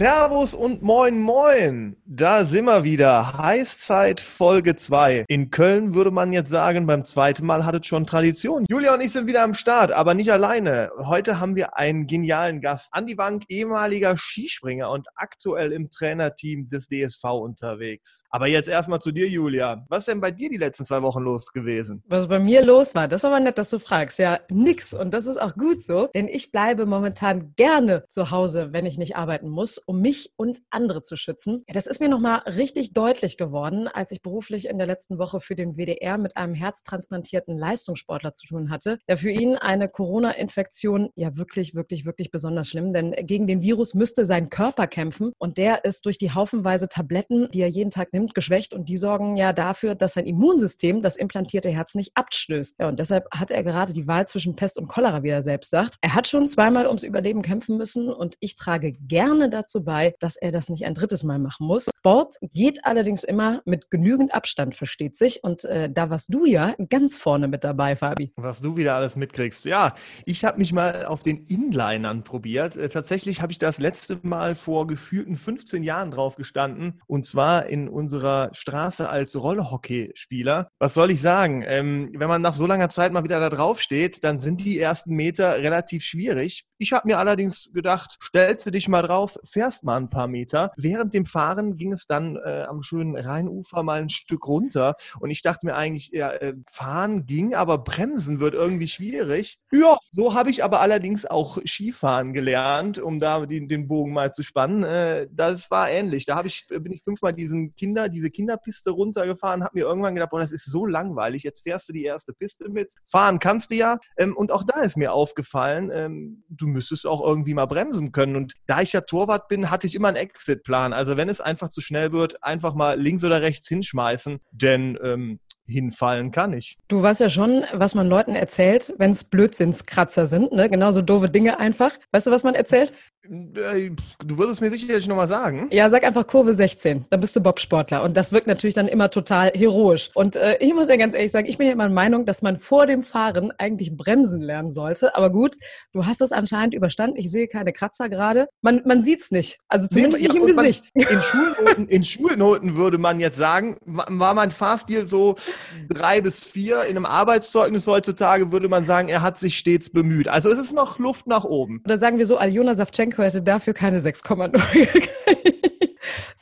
Servus und moin moin. Da sind wir wieder. Heißzeit Folge 2. In Köln würde man jetzt sagen, beim zweiten Mal hat es schon Tradition. Julia und ich sind wieder am Start, aber nicht alleine. Heute haben wir einen genialen Gast. Andi Bank, ehemaliger Skispringer und aktuell im Trainerteam des DSV unterwegs. Aber jetzt erstmal zu dir, Julia. Was ist denn bei dir die letzten zwei Wochen los gewesen? Was bei mir los war, das ist aber nett, dass du fragst. Ja, nix. Und das ist auch gut so, denn ich bleibe momentan gerne zu Hause, wenn ich nicht arbeiten muss um mich und andere zu schützen. Ja, das ist mir nochmal richtig deutlich geworden, als ich beruflich in der letzten Woche für den WDR mit einem herztransplantierten Leistungssportler zu tun hatte. Ja, für ihn eine Corona-Infektion ja wirklich, wirklich, wirklich besonders schlimm, denn gegen den Virus müsste sein Körper kämpfen und der ist durch die haufenweise Tabletten, die er jeden Tag nimmt, geschwächt und die sorgen ja dafür, dass sein Immunsystem das implantierte Herz nicht abstößt. Ja, und deshalb hat er gerade die Wahl zwischen Pest und Cholera, wie er selbst sagt. Er hat schon zweimal ums Überleben kämpfen müssen und ich trage gerne dazu bei, dass er das nicht ein drittes Mal machen muss. Sport geht allerdings immer mit genügend Abstand, versteht sich. Und äh, da warst du ja ganz vorne mit dabei, Fabi. Was du wieder alles mitkriegst. Ja, ich habe mich mal auf den Inlinern probiert. Äh, tatsächlich habe ich das letzte Mal vor gefühlten 15 Jahren drauf gestanden. Und zwar in unserer Straße als Rollhockeyspieler. Was soll ich sagen? Ähm, wenn man nach so langer Zeit mal wieder da drauf steht, dann sind die ersten Meter relativ schwierig. Ich habe mir allerdings gedacht, stellst du dich mal drauf, fährst fährst mal ein paar Meter. Während dem Fahren ging es dann äh, am schönen Rheinufer mal ein Stück runter und ich dachte mir eigentlich, ja, äh, fahren ging, aber bremsen wird irgendwie schwierig. Ja, so habe ich aber allerdings auch Skifahren gelernt, um da den, den Bogen mal zu spannen. Äh, das war ähnlich. Da ich, bin ich fünfmal diesen Kinder, diese Kinderpiste runtergefahren, habe mir irgendwann gedacht, boah, das ist so langweilig. Jetzt fährst du die erste Piste mit. Fahren kannst du ja. Ähm, und auch da ist mir aufgefallen, ähm, du müsstest auch irgendwie mal bremsen können. Und da ich ja Torwart bin, bin, hatte ich immer einen Exit-Plan. Also wenn es einfach zu schnell wird, einfach mal links oder rechts hinschmeißen, denn ähm, hinfallen kann ich. Du weißt ja schon, was man Leuten erzählt, wenn es Blödsinnskratzer sind, ne? Genauso doofe Dinge einfach. Weißt du, was man erzählt? Äh, du wirst es mir sicherlich nochmal sagen. Ja, sag einfach Kurve 16, dann bist du Bobsportler. Und das wirkt natürlich dann immer total heroisch. Und äh, ich muss ja ganz ehrlich sagen, ich bin ja immer der Meinung, dass man vor dem Fahren eigentlich bremsen lernen sollte. Aber gut, du hast es anscheinend überstanden. Ich sehe keine Kratzer gerade. Man, man sieht es nicht. Also zumindest nicht ja, im Gesicht. Man, in, Schulnoten, in Schulnoten würde man jetzt sagen, war mein Fahrstil so drei bis vier. In einem Arbeitszeugnis heutzutage würde man sagen, er hat sich stets bemüht. Also es ist noch Luft nach oben. Oder sagen wir so, Aljona Savchenko hätte dafür keine 6,0 gekriegt.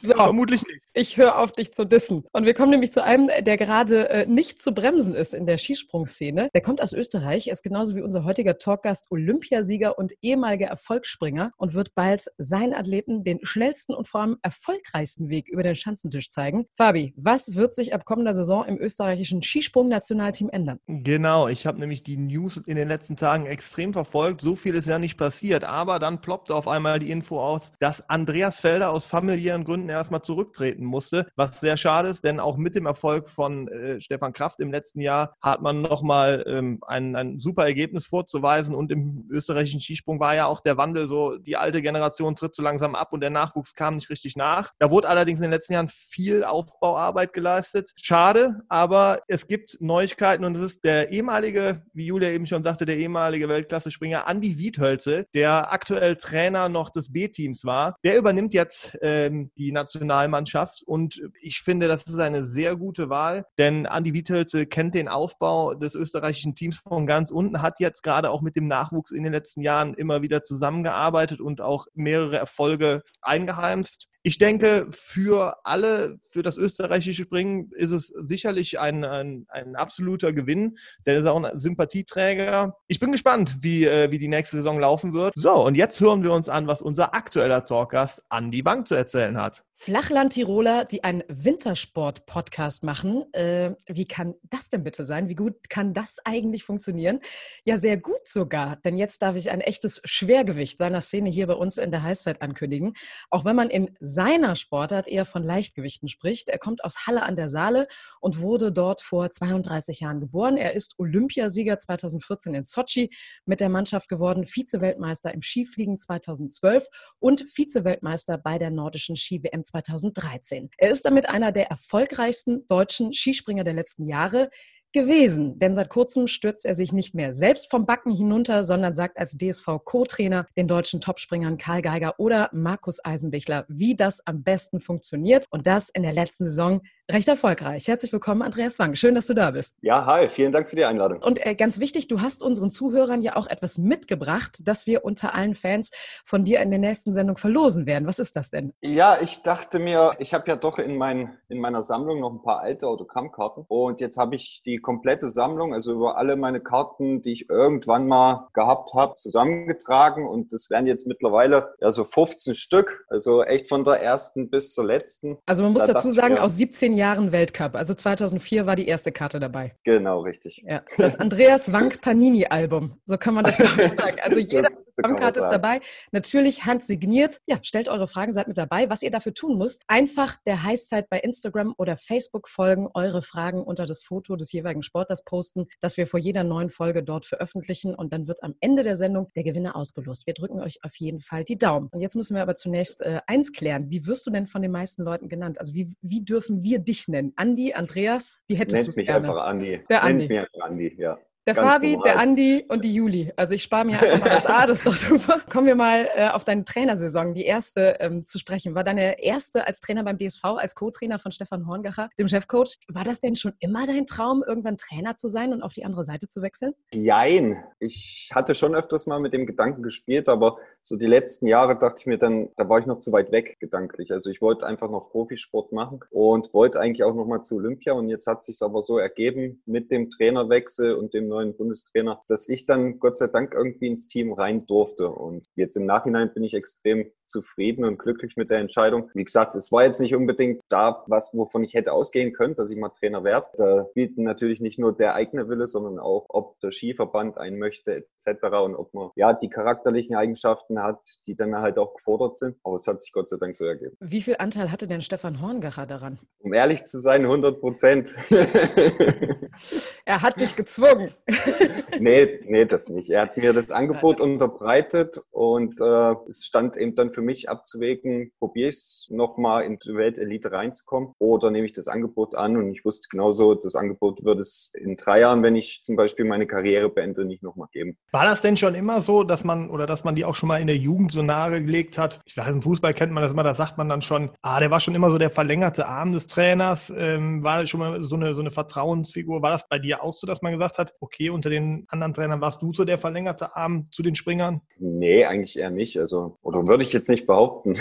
So, Vermutlich nicht. Ich höre auf, dich zu dissen. Und wir kommen nämlich zu einem, der gerade äh, nicht zu bremsen ist in der Skisprungszene. Der kommt aus Österreich, ist genauso wie unser heutiger Talkgast Olympiasieger und ehemaliger Erfolgsspringer und wird bald seinen Athleten den schnellsten und vor allem erfolgreichsten Weg über den Schanzentisch zeigen. Fabi, was wird sich ab kommender Saison im österreichischen Skisprung-Nationalteam ändern? Genau, ich habe nämlich die News in den letzten Tagen extrem verfolgt. So viel ist ja nicht passiert, aber dann ploppte auf einmal die Info aus, dass Andreas Felder aus familiären Gründen Gründen erstmal zurücktreten musste, was sehr schade ist, denn auch mit dem Erfolg von äh, Stefan Kraft im letzten Jahr hat man nochmal ähm, ein, ein super Ergebnis vorzuweisen und im österreichischen Skisprung war ja auch der Wandel so, die alte Generation tritt so langsam ab und der Nachwuchs kam nicht richtig nach. Da wurde allerdings in den letzten Jahren viel Aufbauarbeit geleistet. Schade, aber es gibt Neuigkeiten und es ist der ehemalige, wie Julia eben schon sagte, der ehemalige Weltklasse-Springer Andi Wiedhölze, der aktuell Trainer noch des B-Teams war. Der übernimmt jetzt ähm, die Nationalmannschaft. Und ich finde, das ist eine sehr gute Wahl, denn Andi Wietelse kennt den Aufbau des österreichischen Teams von ganz unten, hat jetzt gerade auch mit dem Nachwuchs in den letzten Jahren immer wieder zusammengearbeitet und auch mehrere Erfolge eingeheimst. Ich denke, für alle, für das österreichische Springen ist es sicherlich ein, ein, ein absoluter Gewinn, denn er ist auch ein Sympathieträger. Ich bin gespannt, wie, äh, wie die nächste Saison laufen wird. So, und jetzt hören wir uns an, was unser aktueller Talkgast Andi Bank zu erzählen hat. Flachland-Tiroler, die einen Wintersport-Podcast machen. Äh, wie kann das denn bitte sein? Wie gut kann das eigentlich funktionieren? Ja, sehr gut sogar, denn jetzt darf ich ein echtes Schwergewicht seiner Szene hier bei uns in der Heißzeit ankündigen. Auch wenn man in seiner Sportart eher von Leichtgewichten spricht. Er kommt aus Halle an der Saale und wurde dort vor 32 Jahren geboren. Er ist Olympiasieger 2014 in Sochi mit der Mannschaft geworden, Vize-Weltmeister im Skifliegen 2012 und Vize-Weltmeister bei der nordischen Ski-WM 2013. Er ist damit einer der erfolgreichsten deutschen Skispringer der letzten Jahre gewesen, denn seit kurzem stürzt er sich nicht mehr selbst vom Backen hinunter, sondern sagt als DSV-Co-Trainer den deutschen Topspringern Karl Geiger oder Markus Eisenbichler, wie das am besten funktioniert und das in der letzten Saison recht erfolgreich. Herzlich willkommen, Andreas Wang. Schön, dass du da bist. Ja, hi, vielen Dank für die Einladung. Und äh, ganz wichtig, du hast unseren Zuhörern ja auch etwas mitgebracht, das wir unter allen Fans von dir in der nächsten Sendung verlosen werden. Was ist das denn? Ja, ich dachte mir, ich habe ja doch in, mein, in meiner Sammlung noch ein paar alte Autogrammkarten und jetzt habe ich die komplette Sammlung, also über alle meine Karten, die ich irgendwann mal gehabt habe, zusammengetragen und das wären jetzt mittlerweile ja so 15 Stück, also echt von der ersten bis zur letzten. Also man muss da dazu sagen, mir, aus 17 Jahren Weltcup. Also 2004 war die erste Karte dabei. Genau, richtig. Ja, das Andreas Wank Panini Album. So kann man das glaube ich sagen. Also jeder Programmkarte ist dabei. Natürlich handsigniert. Ja, stellt eure Fragen, seid mit dabei. Was ihr dafür tun müsst, einfach der Heißzeit bei Instagram oder Facebook folgen, eure Fragen unter das Foto des jeweiligen Sportlers posten, dass wir vor jeder neuen Folge dort veröffentlichen und dann wird am Ende der Sendung der Gewinner ausgelost. Wir drücken euch auf jeden Fall die Daumen. Und jetzt müssen wir aber zunächst äh, eins klären. Wie wirst du denn von den meisten Leuten genannt? Also wie, wie dürfen wir dich nennen? Andi, Andreas? Wie hättest du es gerne? Nennt mich einfach Andi. Der Andi. Nennt mich einfach Andi, ja. Der Fabi, normal. der Andi und die Juli. Also ich spare mir einfach mal das A, das ist doch super. Kommen wir mal äh, auf deine Trainersaison, die erste ähm, zu sprechen. War deine erste als Trainer beim DSV, als Co-Trainer von Stefan Horngacher, dem Chefcoach. War das denn schon immer dein Traum, irgendwann Trainer zu sein und auf die andere Seite zu wechseln? Jein. Ich hatte schon öfters mal mit dem Gedanken gespielt, aber so die letzten Jahre dachte ich mir dann, da war ich noch zu weit weg gedanklich. Also ich wollte einfach noch Profisport machen und wollte eigentlich auch noch mal zu Olympia und jetzt hat sich aber so ergeben mit dem Trainerwechsel und dem neuen neuen Bundestrainer, dass ich dann Gott sei Dank irgendwie ins Team rein durfte. Und jetzt im Nachhinein bin ich extrem zufrieden und glücklich mit der Entscheidung. Wie gesagt, es war jetzt nicht unbedingt da, was, wovon ich hätte ausgehen können, dass ich mal Trainer werde. Da spielt natürlich nicht nur der eigene Wille, sondern auch, ob der Skiverband einen möchte, etc. und ob man ja die charakterlichen Eigenschaften hat, die dann halt auch gefordert sind. Aber es hat sich Gott sei Dank so ergeben. Wie viel Anteil hatte denn Stefan Horngacher daran? Um ehrlich zu sein, 100 Prozent. er hat dich gezwungen. nee, nee, das nicht. Er hat mir das Angebot unterbreitet und äh, es stand eben dann für mich abzuwägen, probiere ich es nochmal in die Weltelite reinzukommen oder nehme ich das Angebot an und ich wusste genauso, das Angebot würde es in drei Jahren, wenn ich zum Beispiel meine Karriere beende, nicht nochmal geben. War das denn schon immer so, dass man oder dass man die auch schon mal in der Jugend so nahe gelegt hat? Ich weiß, im Fußball kennt man das immer, da sagt man dann schon, ah, der war schon immer so der verlängerte Arm des Trainers, ähm, war schon mal so eine, so eine Vertrauensfigur. War das bei dir auch so, dass man gesagt hat, okay, unter den anderen Trainern warst du so der verlängerte Arm zu den Springern? Nee, eigentlich eher nicht. Also, oder würde ich jetzt nicht behaupten.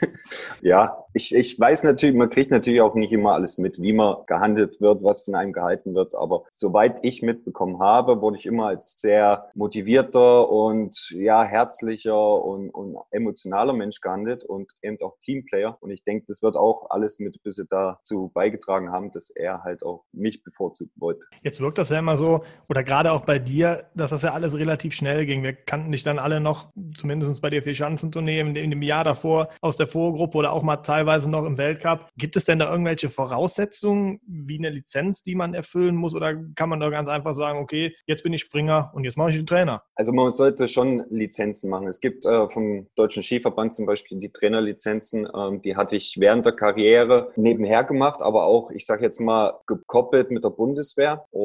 ja, ich, ich weiß natürlich, man kriegt natürlich auch nicht immer alles mit, wie man gehandelt wird, was von einem gehalten wird. Aber soweit ich mitbekommen habe, wurde ich immer als sehr motivierter und ja, herzlicher und, und emotionaler Mensch gehandelt und eben auch Teamplayer. Und ich denke, das wird auch alles mit ein bisschen dazu beigetragen haben, dass er halt auch mich bevorzugt wollte. Jetzt wirkt das ja immer so, oder gerade auch bei dir, dass das ja alles relativ schnell ging. Wir kannten dich dann alle noch, zumindest bei der Vier-Schanzentournee in dem Jahr davor aus der Vorgruppe oder auch mal teilweise noch im Weltcup. Gibt es denn da irgendwelche Voraussetzungen wie eine Lizenz, die man erfüllen muss oder kann man da ganz einfach sagen, okay, jetzt bin ich Springer und jetzt mache ich den Trainer? Also man sollte schon Lizenzen machen. Es gibt äh, vom Deutschen Skiverband zum Beispiel die Trainerlizenzen, ähm, die hatte ich während der Karriere nebenher gemacht, aber auch, ich sage jetzt mal, gekoppelt mit der Bundeswehr und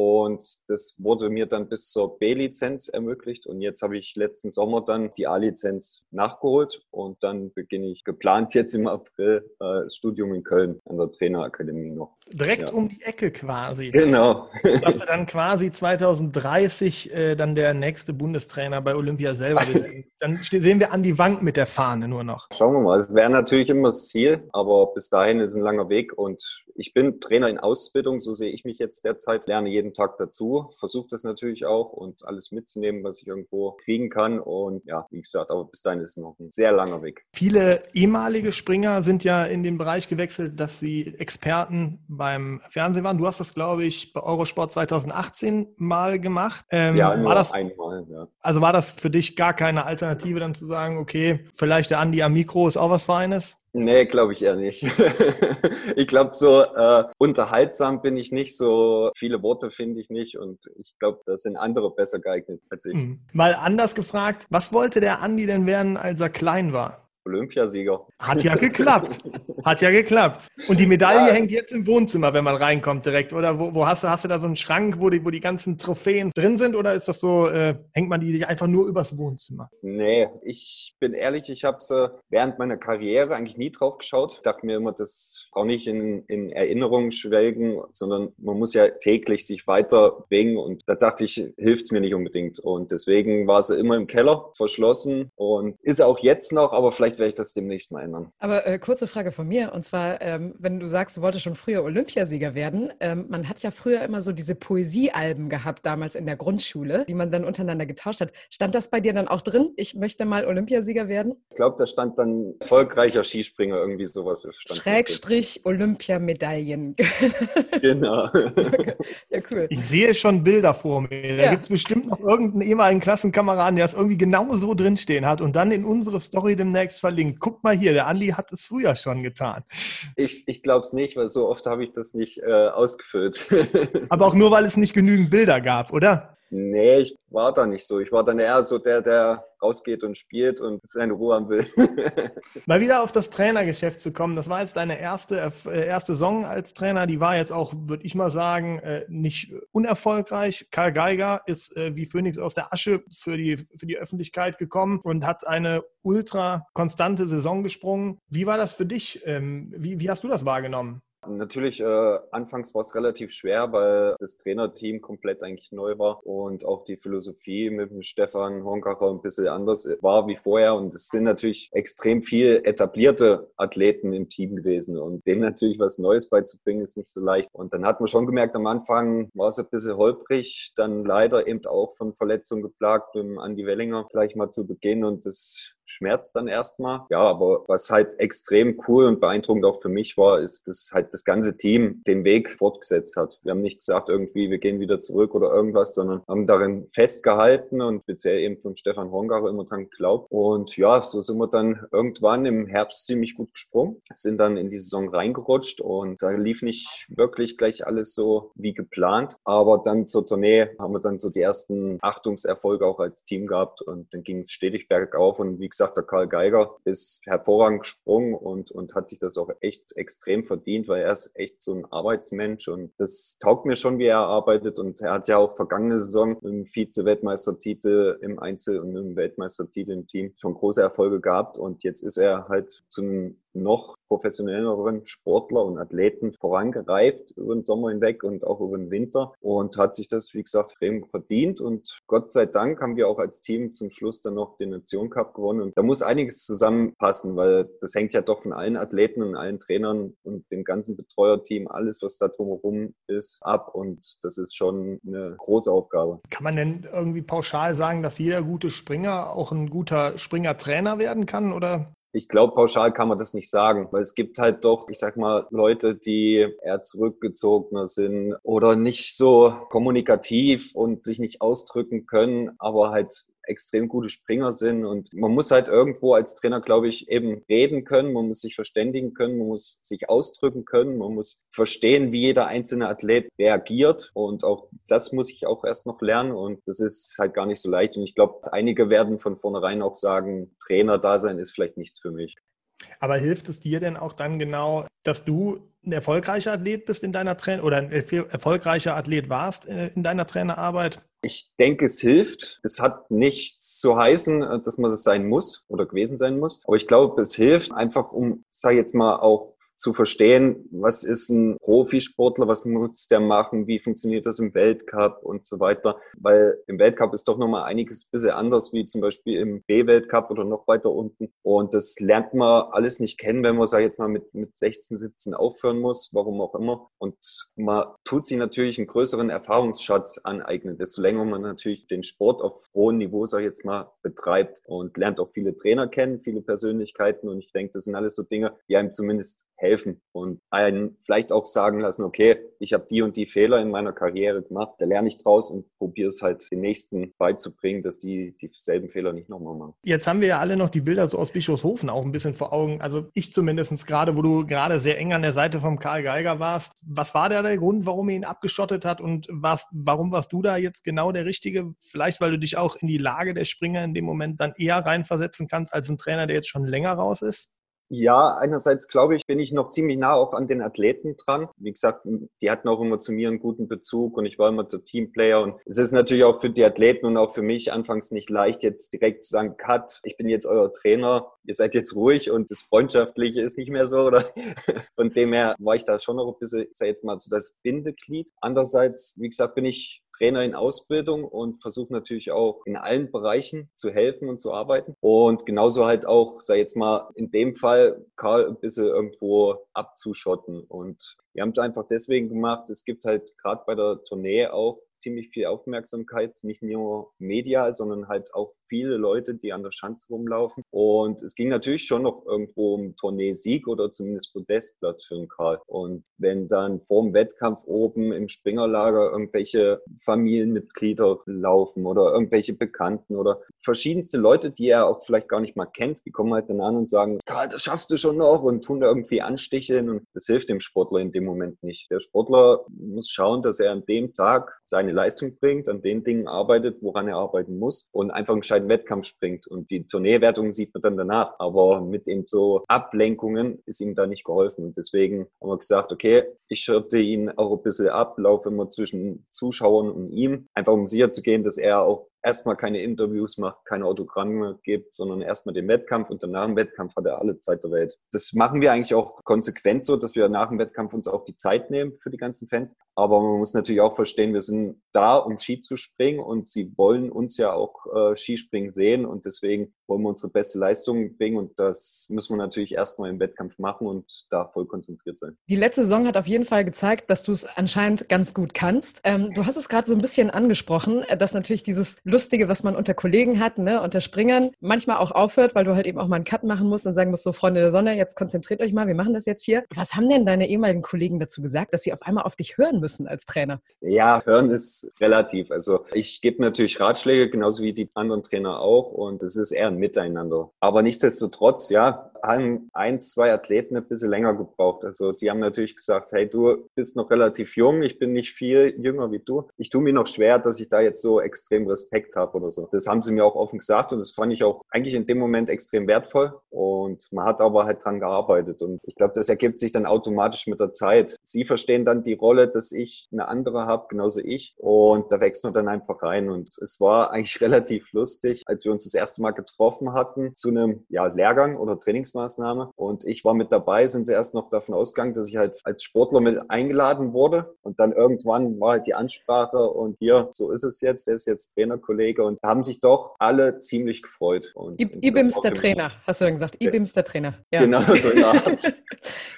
das wurde mir dann bis zur B-Lizenz ermöglicht und jetzt habe ich letzten Sommer dann die A-Lizenz nachgeholt und dann beginne ich geplant jetzt im April äh, das Studium in Köln an der Trainerakademie noch. Direkt ja. um die Ecke quasi. Genau. Dass du dann quasi 2030 äh, dann der nächste Bundestrainer bei Olympia selber bist. Dann sehen wir an die Wand mit der Fahne nur noch. Schauen wir mal. Es wäre natürlich immer das Ziel, aber bis dahin ist ein langer Weg und ich bin Trainer in Ausbildung, so sehe ich mich jetzt derzeit, lerne jeden Tag dazu, versuche das natürlich auch und alles mitzunehmen, was ich irgendwo kriegen kann. Und ja, wie gesagt. Aber bis dahin ist noch ein sehr langer Weg. Viele ehemalige Springer sind ja in den Bereich gewechselt, dass sie Experten beim Fernsehen waren. Du hast das, glaube ich, bei Eurosport 2018 mal gemacht. Ähm, ja, nur war das, einmal. Ja. Also war das für dich gar keine Alternative, dann zu sagen, okay, vielleicht der Andi am Mikro ist auch was Feines? Nee, glaube ich eher nicht. ich glaube, so äh, unterhaltsam bin ich nicht, so viele Worte finde ich nicht und ich glaube, da sind andere besser geeignet als ich. Mhm. Mal anders gefragt, was wollte der Andi denn werden, als er klein war? Olympiasieger. Hat ja geklappt. Hat ja geklappt. Und die Medaille ja. hängt jetzt im Wohnzimmer, wenn man reinkommt direkt. Oder wo, wo, hast du, hast du da so einen Schrank, wo die, wo die ganzen Trophäen drin sind? Oder ist das so, äh, hängt man die einfach nur übers Wohnzimmer? Nee, ich bin ehrlich, ich habe sie während meiner Karriere eigentlich nie drauf geschaut. Ich dachte mir immer, das auch nicht in, in Erinnerungen schwelgen, sondern man muss ja täglich sich weiter bewegen. Und da dachte ich, hilft es mir nicht unbedingt. Und deswegen war sie immer im Keller verschlossen und ist auch jetzt noch, aber vielleicht werde ich das demnächst mal ändern. Aber äh, kurze Frage von mir. Und zwar, ähm, wenn du sagst, du wolltest schon früher Olympiasieger werden, ähm, man hat ja früher immer so diese Poesiealben gehabt, damals in der Grundschule, die man dann untereinander getauscht hat. Stand das bei dir dann auch drin? Ich möchte mal Olympiasieger werden? Ich glaube, da stand dann erfolgreicher Skispringer, irgendwie sowas. Schrägstrich Olympiamedaillen. genau. Okay. Ja, cool. Ich sehe schon Bilder vor mir. Da ja. gibt es bestimmt noch irgendeinen ehemaligen Klassenkameraden, der es irgendwie genau so drinstehen hat und dann in unsere Story demnächst verlinkt. Guck mal hier, der Andi hat es früher schon getan. Ich, ich glaube es nicht, weil so oft habe ich das nicht äh, ausgefüllt. Aber auch nur, weil es nicht genügend Bilder gab, oder? Nee, ich war da nicht so. Ich war dann eher so der, der rausgeht und spielt und seine Ruhe haben will. Mal wieder auf das Trainergeschäft zu kommen. Das war jetzt deine erste, äh, erste Saison als Trainer. Die war jetzt auch, würde ich mal sagen, äh, nicht unerfolgreich. Karl Geiger ist äh, wie Phoenix aus der Asche für die, für die Öffentlichkeit gekommen und hat eine ultra konstante Saison gesprungen. Wie war das für dich? Ähm, wie, wie hast du das wahrgenommen? Natürlich, äh, anfangs war es relativ schwer, weil das Trainerteam komplett eigentlich neu war und auch die Philosophie mit dem Stefan Honkacher ein bisschen anders war wie vorher. Und es sind natürlich extrem viel etablierte Athleten im Team gewesen und denen natürlich was Neues beizubringen ist nicht so leicht. Und dann hat man schon gemerkt, am Anfang war es ein bisschen holprig, dann leider eben auch von Verletzungen geplagt, mit Andi Wellinger gleich mal zu Beginn und das schmerzt dann erstmal. Ja, aber was halt extrem cool und beeindruckend auch für mich war, ist, dass halt das ganze Team den Weg fortgesetzt hat. Wir haben nicht gesagt, irgendwie, wir gehen wieder zurück oder irgendwas, sondern haben darin festgehalten und speziell eben von Stefan Hongacher immer dran geglaubt. Und ja, so sind wir dann irgendwann im Herbst ziemlich gut gesprungen, sind dann in die Saison reingerutscht und da lief nicht wirklich gleich alles so wie geplant. Aber dann zur Tournee haben wir dann so die ersten Achtungserfolge auch als Team gehabt und dann ging es stetig bergauf und wie gesagt, gesagt, der Karl Geiger ist hervorragend gesprungen und, und hat sich das auch echt extrem verdient, weil er ist echt so ein Arbeitsmensch und das taugt mir schon, wie er arbeitet und er hat ja auch vergangene Saison dem Vize-Weltmeistertitel im Einzel und dem Weltmeistertitel im Team schon große Erfolge gehabt und jetzt ist er halt zu einem noch professionelleren Sportler und Athleten vorangereift über den Sommer hinweg und auch über den Winter und hat sich das, wie gesagt, extrem verdient. Und Gott sei Dank haben wir auch als Team zum Schluss dann noch den Nation Cup gewonnen. Und da muss einiges zusammenpassen, weil das hängt ja doch von allen Athleten und allen Trainern und dem ganzen Betreuerteam, alles, was da drumherum ist, ab. Und das ist schon eine große Aufgabe. Kann man denn irgendwie pauschal sagen, dass jeder gute Springer auch ein guter Springer-Trainer werden kann? Oder ich glaube, pauschal kann man das nicht sagen, weil es gibt halt doch, ich sag mal, Leute, die eher zurückgezogener sind oder nicht so kommunikativ und sich nicht ausdrücken können, aber halt extrem gute Springer sind. Und man muss halt irgendwo als Trainer, glaube ich, eben reden können, man muss sich verständigen können, man muss sich ausdrücken können, man muss verstehen, wie jeder einzelne Athlet reagiert. Und auch das muss ich auch erst noch lernen. Und das ist halt gar nicht so leicht. Und ich glaube, einige werden von vornherein auch sagen, Trainer-Dasein ist vielleicht nichts für mich. Aber hilft es dir denn auch dann genau, dass du ein erfolgreicher Athlet bist in deiner Trainer oder ein erfolgreicher Athlet warst äh, in deiner Trainerarbeit? Ich denke, es hilft. Es hat nichts zu heißen, äh, dass man das sein muss oder gewesen sein muss. Aber ich glaube, es hilft einfach, um, sag ich jetzt mal, auch zu verstehen, was ist ein Profisportler, was muss der machen, wie funktioniert das im Weltcup und so weiter. Weil im Weltcup ist doch nochmal einiges ein bisschen anders, wie zum Beispiel im B-Weltcup oder noch weiter unten. Und das lernt man alles nicht kennen, wenn man, sag ich jetzt mal, mit, mit 16, 17 aufhören muss, warum auch immer. Und man tut sich natürlich einen größeren Erfahrungsschatz aneignen, desto länger man natürlich den Sport auf hohem Niveau, sag ich jetzt mal, betreibt und lernt auch viele Trainer kennen, viele Persönlichkeiten. Und ich denke, das sind alles so Dinge, die einem zumindest helfen und einen vielleicht auch sagen lassen, okay, ich habe die und die Fehler in meiner Karriere gemacht, da lerne ich draus und probiere es halt den Nächsten beizubringen, dass die dieselben Fehler nicht nochmal machen. Jetzt haben wir ja alle noch die Bilder so aus Bischofshofen auch ein bisschen vor Augen. Also ich zumindest gerade, wo du gerade sehr eng an der Seite vom Karl Geiger warst. Was war da der Grund, warum er ihn abgeschottet hat und was, warum warst du da jetzt genau der Richtige? Vielleicht, weil du dich auch in die Lage der Springer in dem Moment dann eher reinversetzen kannst als ein Trainer, der jetzt schon länger raus ist? Ja, einerseits glaube ich, bin ich noch ziemlich nah auch an den Athleten dran. Wie gesagt, die hatten auch immer zu mir einen guten Bezug und ich war immer der Teamplayer. Und es ist natürlich auch für die Athleten und auch für mich anfangs nicht leicht, jetzt direkt zu sagen, Cut, ich bin jetzt euer Trainer, ihr seid jetzt ruhig und das Freundschaftliche ist nicht mehr so. Oder von dem her war ich da schon noch ein bisschen, ich sage jetzt mal, so das Bindeglied. Andererseits, wie gesagt, bin ich Trainer in Ausbildung und versuche natürlich auch in allen Bereichen zu helfen und zu arbeiten. Und genauso halt auch, sei jetzt mal in dem Fall, Karl ein bisschen irgendwo abzuschotten. Und wir haben es einfach deswegen gemacht, es gibt halt gerade bei der Tournee auch ziemlich viel Aufmerksamkeit, nicht nur Media, sondern halt auch viele Leute, die an der Schanze rumlaufen. Und es ging natürlich schon noch irgendwo um Tournee-Sieg oder zumindest Podestplatz für den Karl. Und wenn dann vor dem Wettkampf oben im Springerlager irgendwelche Familienmitglieder laufen oder irgendwelche Bekannten oder verschiedenste Leute, die er auch vielleicht gar nicht mal kennt, die kommen halt dann an und sagen, Karl, das schaffst du schon noch und tun da irgendwie ansticheln und das hilft dem Sportler in dem Moment nicht. Der Sportler muss schauen, dass er an dem Tag seine seine Leistung bringt, an den Dingen arbeitet, woran er arbeiten muss und einfach einen gescheiten Wettkampf springt. Und die Tourneewertung sieht man dann danach. Aber mit eben so Ablenkungen ist ihm da nicht geholfen. Und deswegen haben wir gesagt, okay, ich schotte ihn auch ein bisschen ab, laufe immer zwischen Zuschauern und ihm, einfach um sicher zu gehen, dass er auch erstmal keine Interviews macht, keine Autogramme gibt, sondern erstmal den Wettkampf und danach im Wettkampf hat er alle Zeit der Welt. Das machen wir eigentlich auch konsequent so, dass wir nach dem Wettkampf uns auch die Zeit nehmen für die ganzen Fans. Aber man muss natürlich auch verstehen, wir sind da, um Ski zu springen und sie wollen uns ja auch äh, Skispringen sehen und deswegen wollen wir unsere beste Leistung bringen und das müssen wir natürlich erstmal im Wettkampf machen und da voll konzentriert sein. Die letzte Saison hat auf jeden Fall gezeigt, dass du es anscheinend ganz gut kannst. Ähm, du hast es gerade so ein bisschen angesprochen, dass natürlich dieses Lustige, was man unter Kollegen hat, ne, unter Springern, manchmal auch aufhört, weil du halt eben auch mal einen Cut machen musst und sagen musst, so Freunde der Sonne, jetzt konzentriert euch mal, wir machen das jetzt hier. Was haben denn deine ehemaligen Kollegen dazu gesagt, dass sie auf einmal auf dich hören müssen als Trainer? Ja, hören ist relativ. Also ich gebe natürlich Ratschläge, genauso wie die anderen Trainer auch und es ist eher ein Miteinander. Aber nichtsdestotrotz, ja, haben ein, zwei Athleten ein bisschen länger gebraucht. Also die haben natürlich gesagt, hey, du bist noch relativ jung, ich bin nicht viel jünger wie du. Ich tue mir noch schwer, dass ich da jetzt so extrem Respekt habe oder so. Das haben sie mir auch offen gesagt und das fand ich auch eigentlich in dem Moment extrem wertvoll. Und man hat aber halt dran gearbeitet. Und ich glaube, das ergibt sich dann automatisch mit der Zeit. Sie verstehen dann die Rolle, dass ich eine andere habe, genauso ich. Und da wächst man dann einfach rein. Und es war eigentlich relativ lustig, als wir uns das erste Mal getroffen hatten zu einem ja, Lehrgang oder Trainings Trainingsmaßnahme. Und ich war mit dabei, sind sie erst noch davon ausgegangen, dass ich halt als Sportler mit eingeladen wurde. Und dann irgendwann war halt die Ansprache und hier, so ist es jetzt, der ist jetzt Trainerkollege und haben sich doch alle ziemlich gefreut. Und, Ibims der Trainer, hast du dann gesagt. Ibims der Trainer. Ja. Genau, so Art.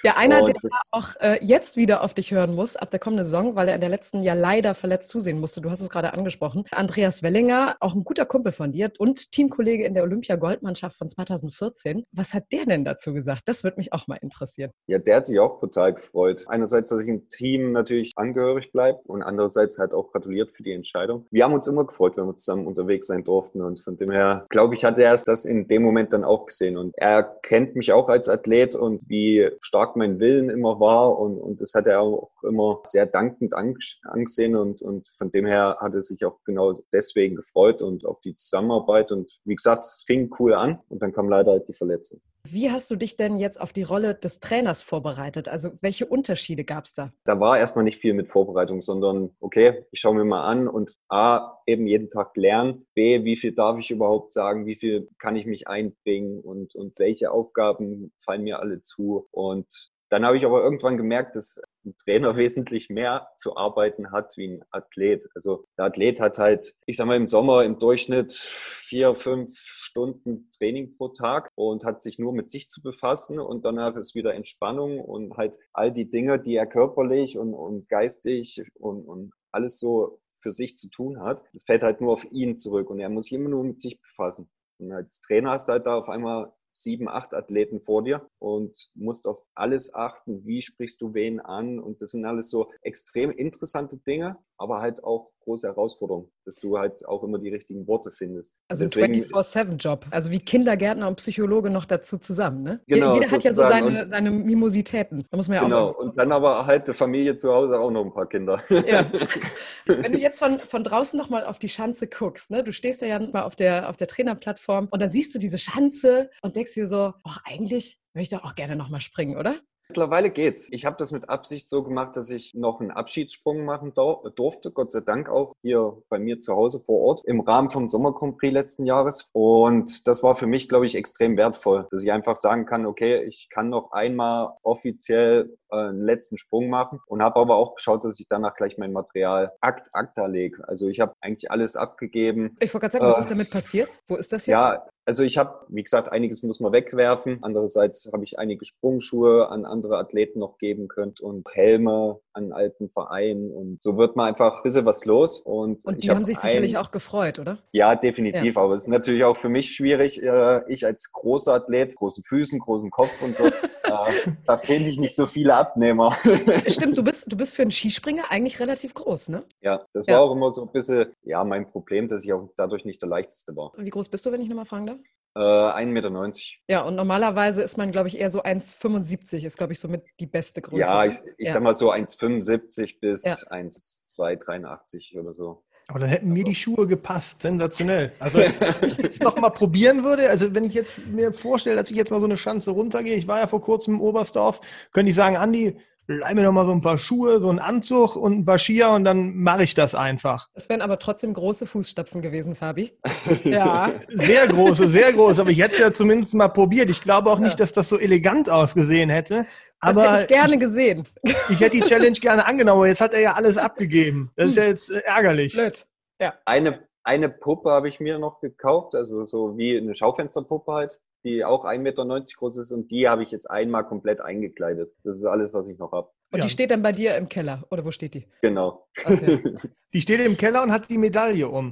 ja, einer, und der auch äh, jetzt wieder auf dich hören muss, ab der kommenden Saison, weil er in der letzten Jahr leider verletzt zusehen musste. Du hast es gerade angesprochen. Andreas Wellinger, auch ein guter Kumpel von dir und Teamkollege in der Olympia-Goldmannschaft von 2014. Was hat der denn dazu gesagt? Das würde mich auch mal interessieren. Ja, der hat sich auch total gefreut. Einerseits, dass ich im Team natürlich angehörig bleibe und andererseits halt auch gratuliert für die Entscheidung. Wir haben uns immer gefreut, wenn wir zusammen unterwegs sein durften und von dem her, glaube ich, hat er erst das in dem Moment dann auch gesehen und er kennt mich auch als Athlet und wie stark mein Willen immer war und, und das hat er auch immer sehr dankend angesehen und, und von dem her hat er sich auch genau deswegen gefreut und auf die Zusammenarbeit und wie gesagt, es fing cool an und dann kam leider halt die Verletzung. Wie hast du dich denn jetzt auf die Rolle des Trainers vorbereitet? Also welche Unterschiede gab es da? Da war erstmal nicht viel mit Vorbereitung, sondern okay, ich schaue mir mal an und A, eben jeden Tag lernen, B, wie viel darf ich überhaupt sagen, wie viel kann ich mich einbringen und, und welche Aufgaben fallen mir alle zu und dann habe ich aber irgendwann gemerkt, dass ein Trainer wesentlich mehr zu arbeiten hat wie ein Athlet. Also der Athlet hat halt, ich sag mal, im Sommer im Durchschnitt vier, fünf Stunden Training pro Tag und hat sich nur mit sich zu befassen und danach ist wieder Entspannung und halt all die Dinge, die er körperlich und, und geistig und, und alles so für sich zu tun hat, das fällt halt nur auf ihn zurück und er muss sich immer nur mit sich befassen. Und als Trainer hast du halt da auf einmal sieben, acht Athleten vor dir und musst auf alles achten, wie sprichst du wen an und das sind alles so extrem interessante Dinge, aber halt auch große Herausforderung, dass du halt auch immer die richtigen Worte findest. Also ein 24-7-Job, also wie Kindergärtner und Psychologe noch dazu zusammen, ne? Genau, Jeder hat ja so seine, seine Mimositäten. Da muss man ja genau, auch und dann aber halt die Familie zu Hause auch noch ein paar Kinder. Ja. Wenn du jetzt von, von draußen nochmal auf die Schanze guckst, ne? du stehst ja mal auf der, auf der Trainerplattform und dann siehst du diese Schanze und denkst dir so, ach, eigentlich möchte ich doch auch gerne nochmal springen, oder? Mittlerweile geht's. Ich habe das mit Absicht so gemacht, dass ich noch einen Abschiedssprung machen durfte, Gott sei Dank auch hier bei mir zu Hause vor Ort im Rahmen vom Sommer Grand Prix letzten Jahres. Und das war für mich, glaube ich, extrem wertvoll, dass ich einfach sagen kann, okay, ich kann noch einmal offiziell äh, einen letzten Sprung machen und habe aber auch geschaut, dass ich danach gleich mein Material akt acta lege. Also ich habe eigentlich alles abgegeben. Ich wollte gerade sagen, was ist damit passiert? Wo ist das jetzt? Ja, also ich habe, wie gesagt, einiges muss man wegwerfen. Andererseits habe ich einige Sprungschuhe an andere Athleten noch geben können und Helme an alten Vereinen. Und so wird man einfach ein bisschen was los. Und, und die haben hab sich sicherlich auch gefreut, oder? Ja, definitiv. Ja. Aber es ist natürlich auch für mich schwierig. Äh, ich als großer Athlet, großen Füßen, großen Kopf und so, da finde ich nicht so viele Abnehmer. Stimmt, du bist, du bist für einen Skispringer eigentlich relativ groß, ne? Ja, das war ja. auch immer so ein bisschen ja, mein Problem, dass ich auch dadurch nicht der leichteste war. Wie groß bist du, wenn ich nochmal fragen darf? Äh, 1,90 Meter. Ja, und normalerweise ist man, glaube ich, eher so 1,75 ist, glaube ich, somit die beste Größe. Ja, ich, ich ja. sag mal so 1,75 bis ja. 1,283 oder so. Aber dann hätten mir die Schuhe gepasst. Sensationell. Also, wenn ich jetzt noch mal probieren würde, also wenn ich jetzt mir vorstelle, dass ich jetzt mal so eine Schanze runtergehe, ich war ja vor kurzem im Oberstdorf, könnte ich sagen, Andi, leih mir doch mal so ein paar Schuhe, so einen Anzug und ein paar Skier und dann mache ich das einfach. Das wären aber trotzdem große Fußstapfen gewesen, Fabi. ja. Sehr große, sehr große. Aber ich hätte es ja zumindest mal probiert. Ich glaube auch nicht, dass das so elegant ausgesehen hätte. Das aber hätte ich gerne gesehen. Ich hätte die Challenge gerne angenommen, aber jetzt hat er ja alles abgegeben. Das ist ja jetzt äh, ärgerlich. Blöd. Ja. Eine, eine Puppe habe ich mir noch gekauft, also so wie eine Schaufensterpuppe halt, die auch 1,90 Meter groß ist und die habe ich jetzt einmal komplett eingekleidet. Das ist alles, was ich noch habe. Und ja. die steht dann bei dir im Keller, oder wo steht die? Genau. Okay. Die steht im Keller und hat die Medaille um.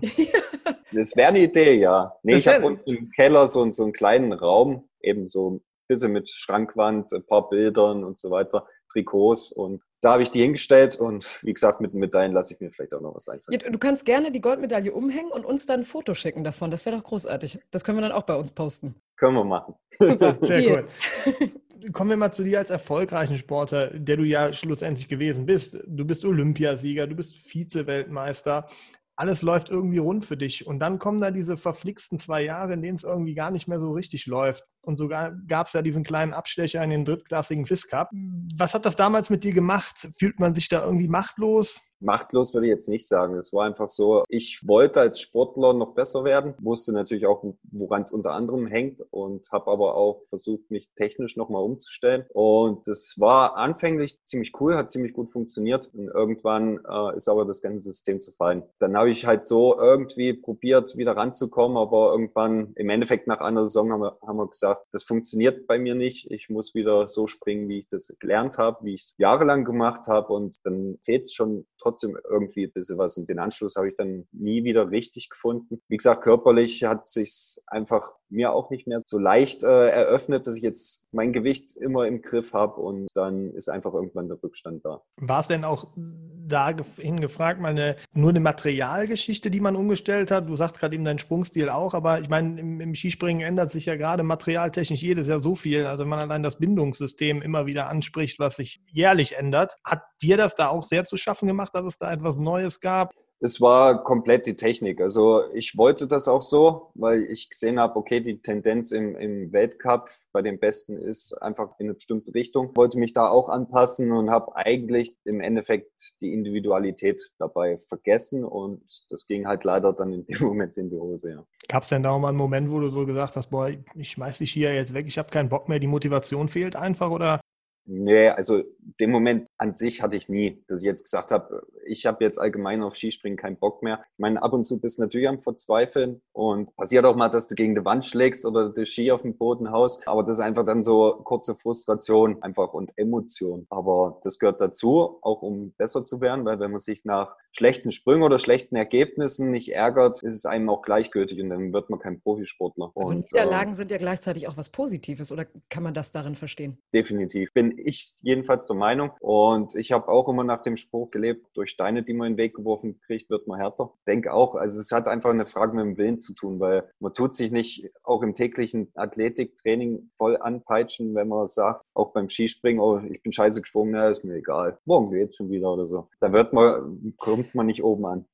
das wäre eine Idee, ja. Nee, das ich habe unten im Keller so, so einen kleinen Raum, eben so ein bisschen mit Schrankwand, ein paar Bildern und so weiter, Trikots und da habe ich die hingestellt und wie gesagt, mit den Medaillen lasse ich mir vielleicht auch noch was einfallen. Ja, du kannst gerne die Goldmedaille umhängen und uns dann ein Foto schicken davon. Das wäre doch großartig. Das können wir dann auch bei uns posten. Können wir machen. Super, sehr cool. Kommen wir mal zu dir als erfolgreichen Sportler, der du ja schlussendlich gewesen bist. Du bist Olympiasieger, du bist Vize-Weltmeister alles läuft irgendwie rund für dich. Und dann kommen da diese verflixten zwei Jahre, in denen es irgendwie gar nicht mehr so richtig läuft. Und sogar gab es ja diesen kleinen Abstecher in den drittklassigen FIS Cup. Was hat das damals mit dir gemacht? Fühlt man sich da irgendwie machtlos? Machtlos würde ich jetzt nicht sagen. Es war einfach so, ich wollte als Sportler noch besser werden, wusste natürlich auch, woran es unter anderem hängt und habe aber auch versucht, mich technisch nochmal umzustellen. Und das war anfänglich ziemlich cool, hat ziemlich gut funktioniert. Und irgendwann äh, ist aber das ganze System zu fallen. Dann habe ich halt so irgendwie probiert, wieder ranzukommen, aber irgendwann im Endeffekt nach einer Saison haben wir, haben wir gesagt, das funktioniert bei mir nicht. Ich muss wieder so springen, wie ich das gelernt habe, wie ich es jahrelang gemacht habe. Und dann fehlt schon trotzdem trotzdem irgendwie ein bisschen was. Und den Anschluss habe ich dann nie wieder richtig gefunden. Wie gesagt, körperlich hat sich einfach mir auch nicht mehr so leicht äh, eröffnet, dass ich jetzt mein Gewicht immer im Griff habe und dann ist einfach irgendwann der Rückstand da. War es denn auch dahin gefragt, mal nur eine Materialgeschichte, die man umgestellt hat? Du sagst gerade eben dein Sprungstil auch, aber ich meine, im, im, Skispringen ändert sich ja gerade materialtechnisch jedes Jahr so viel. Also wenn man allein das Bindungssystem immer wieder anspricht, was sich jährlich ändert. Hat dir das da auch sehr zu schaffen gemacht, dass es da etwas Neues gab? es war komplett die Technik. Also ich wollte das auch so, weil ich gesehen habe, okay, die Tendenz im, im Weltcup bei den Besten ist einfach in eine bestimmte Richtung. Wollte mich da auch anpassen und habe eigentlich im Endeffekt die Individualität dabei vergessen und das ging halt leider dann in dem Moment in die Hose. Ja. Gab es denn da auch mal einen Moment, wo du so gesagt hast, boah, ich schmeiß dich hier jetzt weg, ich habe keinen Bock mehr, die Motivation fehlt einfach oder Nee, also den Moment an sich hatte ich nie, dass ich jetzt gesagt habe, ich habe jetzt allgemein auf Skispringen keinen Bock mehr. Ich meine, ab und zu bist du natürlich am Verzweifeln und passiert auch mal, dass du gegen die Wand schlägst oder die Ski auf den Boden haust. Aber das ist einfach dann so kurze Frustration einfach und Emotion. Aber das gehört dazu, auch um besser zu werden, weil wenn man sich nach schlechten Sprüngen oder schlechten Ergebnissen nicht ärgert, ist es einem auch gleichgültig und dann wird man kein Profisportler. Also und, Niederlagen äh, sind ja gleichzeitig auch was Positives oder kann man das darin verstehen? Definitiv. Bin ich jedenfalls der Meinung. Und ich habe auch immer nach dem Spruch gelebt, durch Steine, die man in den Weg geworfen kriegt, wird man härter. Denke auch, also es hat einfach eine Frage mit dem Willen zu tun, weil man tut sich nicht auch im täglichen Athletiktraining voll anpeitschen, wenn man sagt, auch beim Skispringen, oh, ich bin scheiße gesprungen, na, ist mir egal. Morgen geht's schon wieder oder so. Da wird man, kommt man nicht oben an.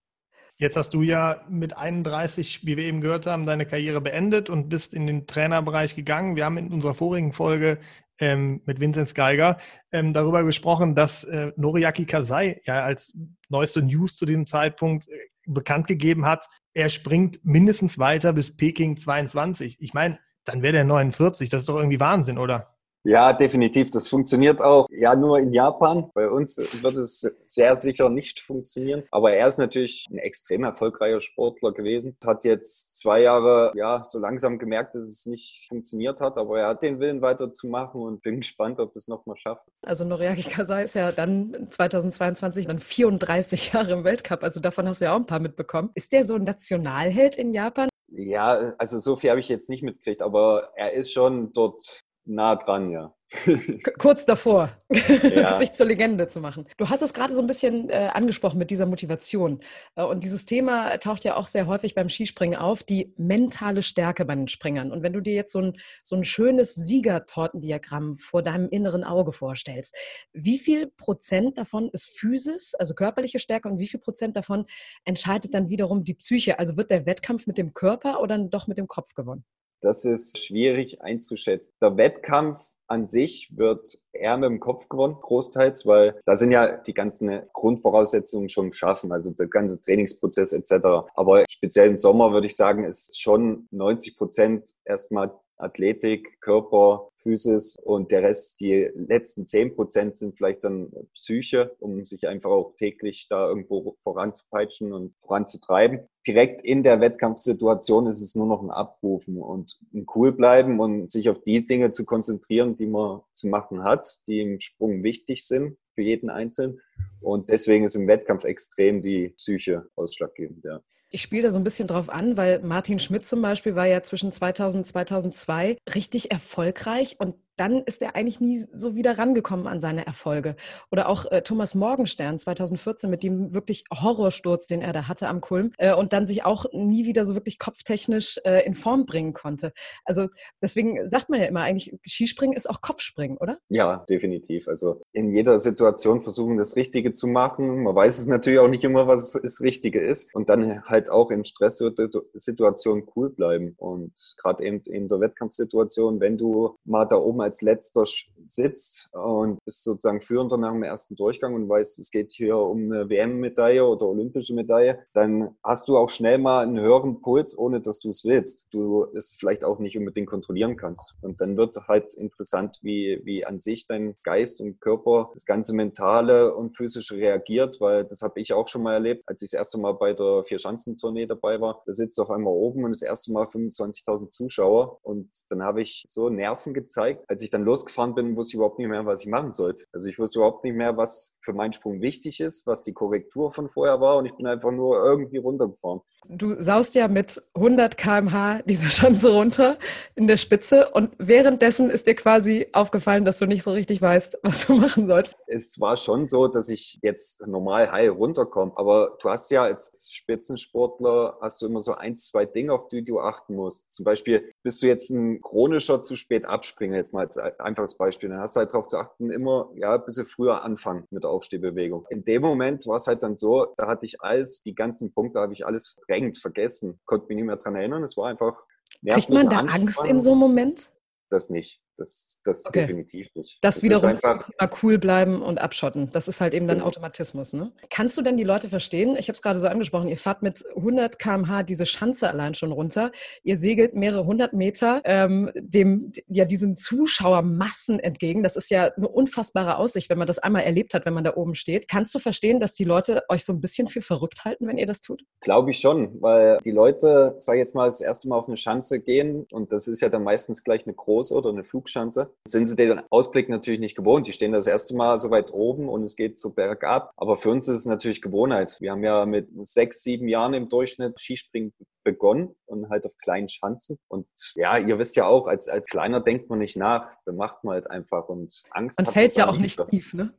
Jetzt hast du ja mit 31, wie wir eben gehört haben, deine Karriere beendet und bist in den Trainerbereich gegangen. Wir haben in unserer vorigen Folge ähm, mit Vinzenz Geiger ähm, darüber gesprochen, dass äh, Noriaki Kasai ja als neueste News zu diesem Zeitpunkt äh, bekannt gegeben hat, er springt mindestens weiter bis Peking 22. Ich meine, dann wäre der 49. Das ist doch irgendwie Wahnsinn, oder? Ja, definitiv. Das funktioniert auch ja nur in Japan. Bei uns wird es sehr sicher nicht funktionieren. Aber er ist natürlich ein extrem erfolgreicher Sportler gewesen. Hat jetzt zwei Jahre ja so langsam gemerkt, dass es nicht funktioniert hat. Aber er hat den Willen weiterzumachen und bin gespannt, ob es nochmal schafft. Also Noriaki Kasai ist ja dann 2022 dann 34 Jahre im Weltcup. Also davon hast du ja auch ein paar mitbekommen. Ist der so ein Nationalheld in Japan? Ja, also so viel habe ich jetzt nicht mitgekriegt, aber er ist schon dort nah dran, ja. Kurz davor, ja. sich zur Legende zu machen. Du hast es gerade so ein bisschen äh, angesprochen mit dieser Motivation. Äh, und dieses Thema taucht ja auch sehr häufig beim Skispringen auf, die mentale Stärke bei den Springern. Und wenn du dir jetzt so ein, so ein schönes Siegertortendiagramm vor deinem inneren Auge vorstellst, wie viel Prozent davon ist Physis, also körperliche Stärke, und wie viel Prozent davon entscheidet dann wiederum die Psyche? Also wird der Wettkampf mit dem Körper oder doch mit dem Kopf gewonnen? Das ist schwierig einzuschätzen. Der Wettkampf an sich wird eher mit dem Kopf gewonnen, großteils, weil da sind ja die ganzen Grundvoraussetzungen schon geschaffen, also der ganze Trainingsprozess etc. Aber speziell im Sommer würde ich sagen, ist schon 90 Prozent erstmal Athletik, Körper, Physis und der Rest, die letzten zehn Prozent sind vielleicht dann Psyche, um sich einfach auch täglich da irgendwo voranzupeitschen und voranzutreiben. Direkt in der Wettkampfsituation ist es nur noch ein Abrufen und ein cool bleiben und sich auf die Dinge zu konzentrieren, die man zu machen hat, die im Sprung wichtig sind für jeden Einzelnen. Und deswegen ist im Wettkampf extrem die Psyche ausschlaggebend, ja. Ich spiele da so ein bisschen drauf an, weil Martin Schmidt zum Beispiel war ja zwischen 2000 und 2002 richtig erfolgreich und dann ist er eigentlich nie so wieder rangekommen an seine Erfolge. Oder auch äh, Thomas Morgenstern 2014 mit dem wirklich Horrorsturz, den er da hatte am Kulm äh, und dann sich auch nie wieder so wirklich kopftechnisch äh, in Form bringen konnte. Also deswegen sagt man ja immer eigentlich, Skispringen ist auch Kopfspringen, oder? Ja, definitiv. Also in jeder Situation versuchen, das Richtige zu machen. Man weiß es natürlich auch nicht immer, was das Richtige ist. Und dann halt auch in Stresssituationen cool bleiben. Und gerade eben in der Wettkampfsituation, wenn du mal da oben als letzter sitzt und bist sozusagen führender nach dem ersten Durchgang und weißt, es geht hier um eine WM-Medaille oder olympische Medaille, dann hast du auch schnell mal einen höheren Puls, ohne dass du es willst. Du es vielleicht auch nicht unbedingt kontrollieren kannst. Und dann wird halt interessant, wie, wie an sich dein Geist und Körper, das ganze Mentale und physische reagiert, weil das habe ich auch schon mal erlebt, als ich das erste Mal bei der Vier-Schanzentournee dabei war. Da sitzt auf einmal oben und das erste Mal 25.000 Zuschauer und dann habe ich so Nerven gezeigt, als ich dann losgefahren bin, wusste ich überhaupt nicht mehr, was ich machen sollte. Also ich wusste überhaupt nicht mehr, was für meinen Sprung wichtig ist, was die Korrektur von vorher war und ich bin einfach nur irgendwie runtergefahren. Du saust ja mit 100 km/h diese Schanze runter in der Spitze und währenddessen ist dir quasi aufgefallen, dass du nicht so richtig weißt, was du machen sollst. Es war schon so, dass ich jetzt normal heil runterkomme, aber du hast ja als Spitzensportler hast du immer so ein, zwei Dinge, auf die du achten musst. Zum Beispiel bist du jetzt ein chronischer zu spät abspringer, jetzt mal als einfaches Beispiel. Dann hast du halt darauf zu achten, immer ja, ein bisschen früher anfangen mit der Aufstehbewegung. In dem Moment war es halt dann so, da hatte ich alles, die ganzen Punkte habe ich alles verdrängt, vergessen, konnte mich nicht mehr dran erinnern. Es war einfach. Kriegt man da Angst in so einem Moment? Das nicht. Das, das Okay. definitiv nicht. Das, ist wiederum einfach, zum Thema cool bleiben und abschotten. Das ist halt eben dann Genau. Automatismus. Ne? Kannst du denn die Leute verstehen? Ich habe es gerade so angesprochen. Ihr fahrt mit 100 km/h diese Schanze allein schon runter. Ihr segelt mehrere hundert Meter ähm, dem, ja, diesen Zuschauermassen entgegen. Das ist ja eine unfassbare Aussicht, wenn man das einmal erlebt hat, wenn man da oben steht. Kannst du verstehen, dass die Leute euch so ein bisschen für verrückt halten, wenn ihr das tut? Glaube ich schon, weil die Leute, sag ich jetzt mal, das erste Mal auf eine Schanze gehen und das ist ja dann meistens gleich eine große oder eine Flugschanze, sind sie den Ausblick natürlich nicht gewohnt. Die stehen das erste Mal so weit oben und es geht so bergab. Aber für uns ist es natürlich Gewohnheit. Wir haben ja mit sechs, sieben Jahren im Durchschnitt Skispringen begonnen und halt auf kleinen Schanzen. Und ja, ihr wisst ja auch, als, als Kleiner denkt man nicht nach. Dann macht man halt einfach und Angst Man fällt ja auch nicht so. tief, ne?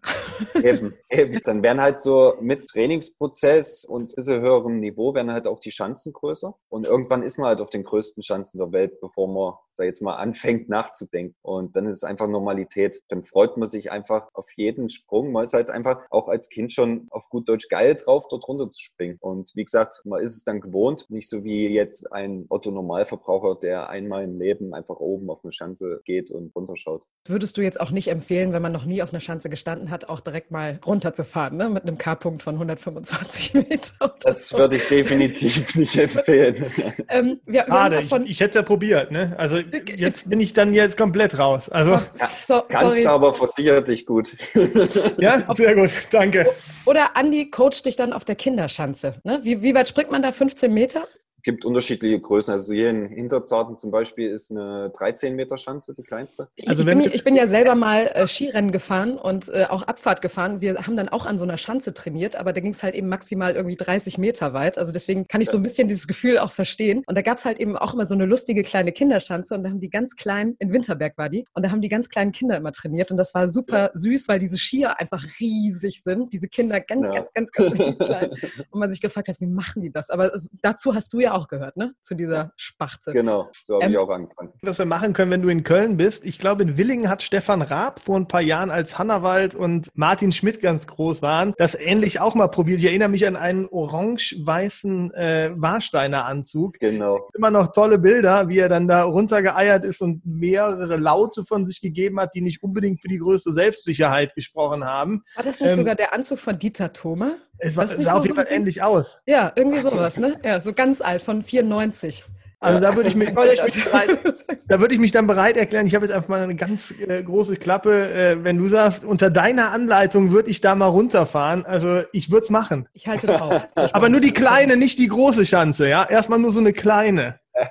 Eben, eben. Dann werden halt so mit Trainingsprozess und bisschen höherem Niveau werden halt auch die Chancen größer. Und irgendwann ist man halt auf den größten Chancen der Welt, bevor man, sag jetzt mal, anfängt nachzudenken. Und dann ist es einfach Normalität. Dann freut man sich einfach auf jeden Sprung. Man ist halt einfach auch als Kind schon auf gut Deutsch geil drauf, dort runter zu springen. Und wie gesagt, man ist es dann gewohnt. Nicht so wie jetzt ein Otto-Normalverbraucher, der einmal im Leben einfach oben auf eine Schanze geht und runterschaut. Würdest du jetzt auch nicht empfehlen, wenn man noch nie auf einer Schanze gestanden hat, auch direkt mal runterzufahren, ne? mit einem K-Punkt von 125 Meter? oder Das so? würde ich definitiv nicht empfehlen. Ähm, wir, wir Schade, ich, ich hätte es ja probiert. Ne? Also jetzt bin ich dann jetzt komplett raus. Also so, Kannst sorry. du aber versichert dich gut. ja, sehr gut, danke. Oder Andi coacht dich dann auf der Kinderschanze. Ne? Wie, wie weit springt man da? 15 Meter? Gibt unterschiedliche Größen. Also hier in Hinterzarten zum Beispiel ist eine 13 Meter Schanze die kleinste. Ich, Also ich, wenn bin, ich bin ja selber mal äh, Skirennen gefahren und äh, auch Abfahrt gefahren. Wir haben dann auch an so einer Schanze trainiert, aber da ging es halt eben maximal irgendwie 30 Meter weit. Also deswegen kann ich so ein bisschen dieses Gefühl auch verstehen. Und da gab es halt eben auch immer so eine lustige kleine Kinderschanze und da haben die ganz kleinen, in Winterberg war die, und da haben die ganz kleinen Kinder immer trainiert und das war super süß, weil diese Skier einfach riesig sind. Diese Kinder ganz, Ja. ganz, ganz, ganz winzig klein. Und man sich gefragt hat, wie machen die das? Aber es, dazu hast du ja auch gehört, ne? Zu dieser Sparte. Genau, so habe Ähm, ich auch angefangen. Was wir machen können, wenn du in Köln bist. Ich glaube, in Willingen hat Stefan Raab vor ein paar Jahren, als Hannawald und Martin Schmidt ganz groß waren, das ähnlich auch mal probiert. Ich erinnere mich an einen orange-weißen äh, Warsteiner Anzug. Genau. Immer noch tolle Bilder, wie er dann da runtergeeiert ist und mehrere Laute von sich gegeben hat, die nicht unbedingt für die größte Selbstsicherheit gesprochen haben. War das nicht Ähm, sogar der Anzug von Dieter Thoma? Es war, sah so auf jeden Fall ähnlich aus. Ja, irgendwie sowas, ne? Ja, so ganz alt, von 94. Also da würde ich, mich, Gold- würde ich mich bereit, da würde ich mich dann bereit erklären. Ich habe jetzt einfach mal eine ganz äh, große Klappe. Äh, wenn du sagst, unter deiner Anleitung würde ich da mal runterfahren. Also ich würde es machen. Ich halte drauf. Aber nur die kleine, nicht die große Schanze. Ja, erstmal nur so eine kleine.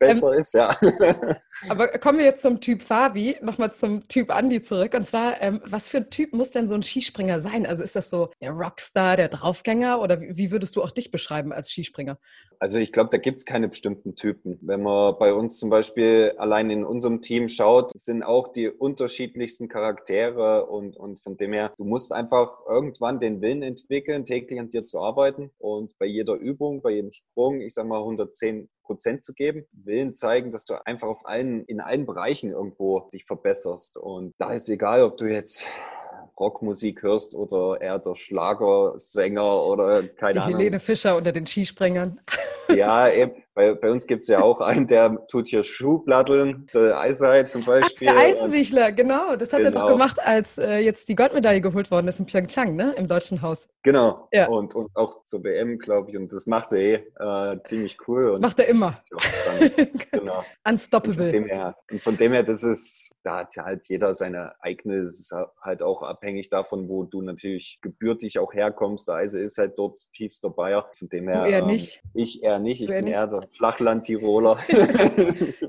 Besser ist, ja. Aber kommen wir jetzt zum Typ Fabi, nochmal zum Typ Andi zurück. Und zwar, ähm, was für ein Typ muss denn so ein Skispringer sein? Also ist das so der Rockstar, der Draufgänger oder wie würdest du auch dich beschreiben als Skispringer? Also ich glaube, da gibt's keine bestimmten Typen. Wenn man bei uns zum Beispiel allein in unserem Team schaut, sind auch die unterschiedlichsten Charaktere und, und von dem her, du musst einfach irgendwann den Willen entwickeln, täglich an dir zu arbeiten und bei jeder Übung, bei jedem Sprung, ich sag mal 110 Prozent zu geben, Willen zeigen, dass du einfach auf allen, in allen Bereichen irgendwo dich verbesserst. Und da ist egal, ob du jetzt Rockmusik hörst oder eher der Schlagersänger oder keine Die Ahnung. Helene Fischer unter den Skispringern. Ja, eben. Bei, bei uns gibt's ja auch einen, der tut hier Schuhplatteln, der Eisei zum Beispiel. Der Eisenwichler, genau. Das hat er doch Genau. gemacht, als äh, jetzt die Goldmedaille geholt worden ist in Pyeongchang, ne? Im Deutschen Haus. Genau. Ja. Und, und auch zur WM, glaube ich. Und das macht er eh äh, ziemlich cool. Das und macht er immer. genau. Und von Unstoppable. dem her, und von dem her, das ist, da hat ja halt jeder seine eigene, es ist halt auch abhängig davon, wo du natürlich gebürtig auch herkommst. Der Eise ist halt dort tiefster Bayer. Von dem her. eher ähm, nicht. Ich eher nicht. Ich Du eher bin nicht? eher der Flachland-Tiroler.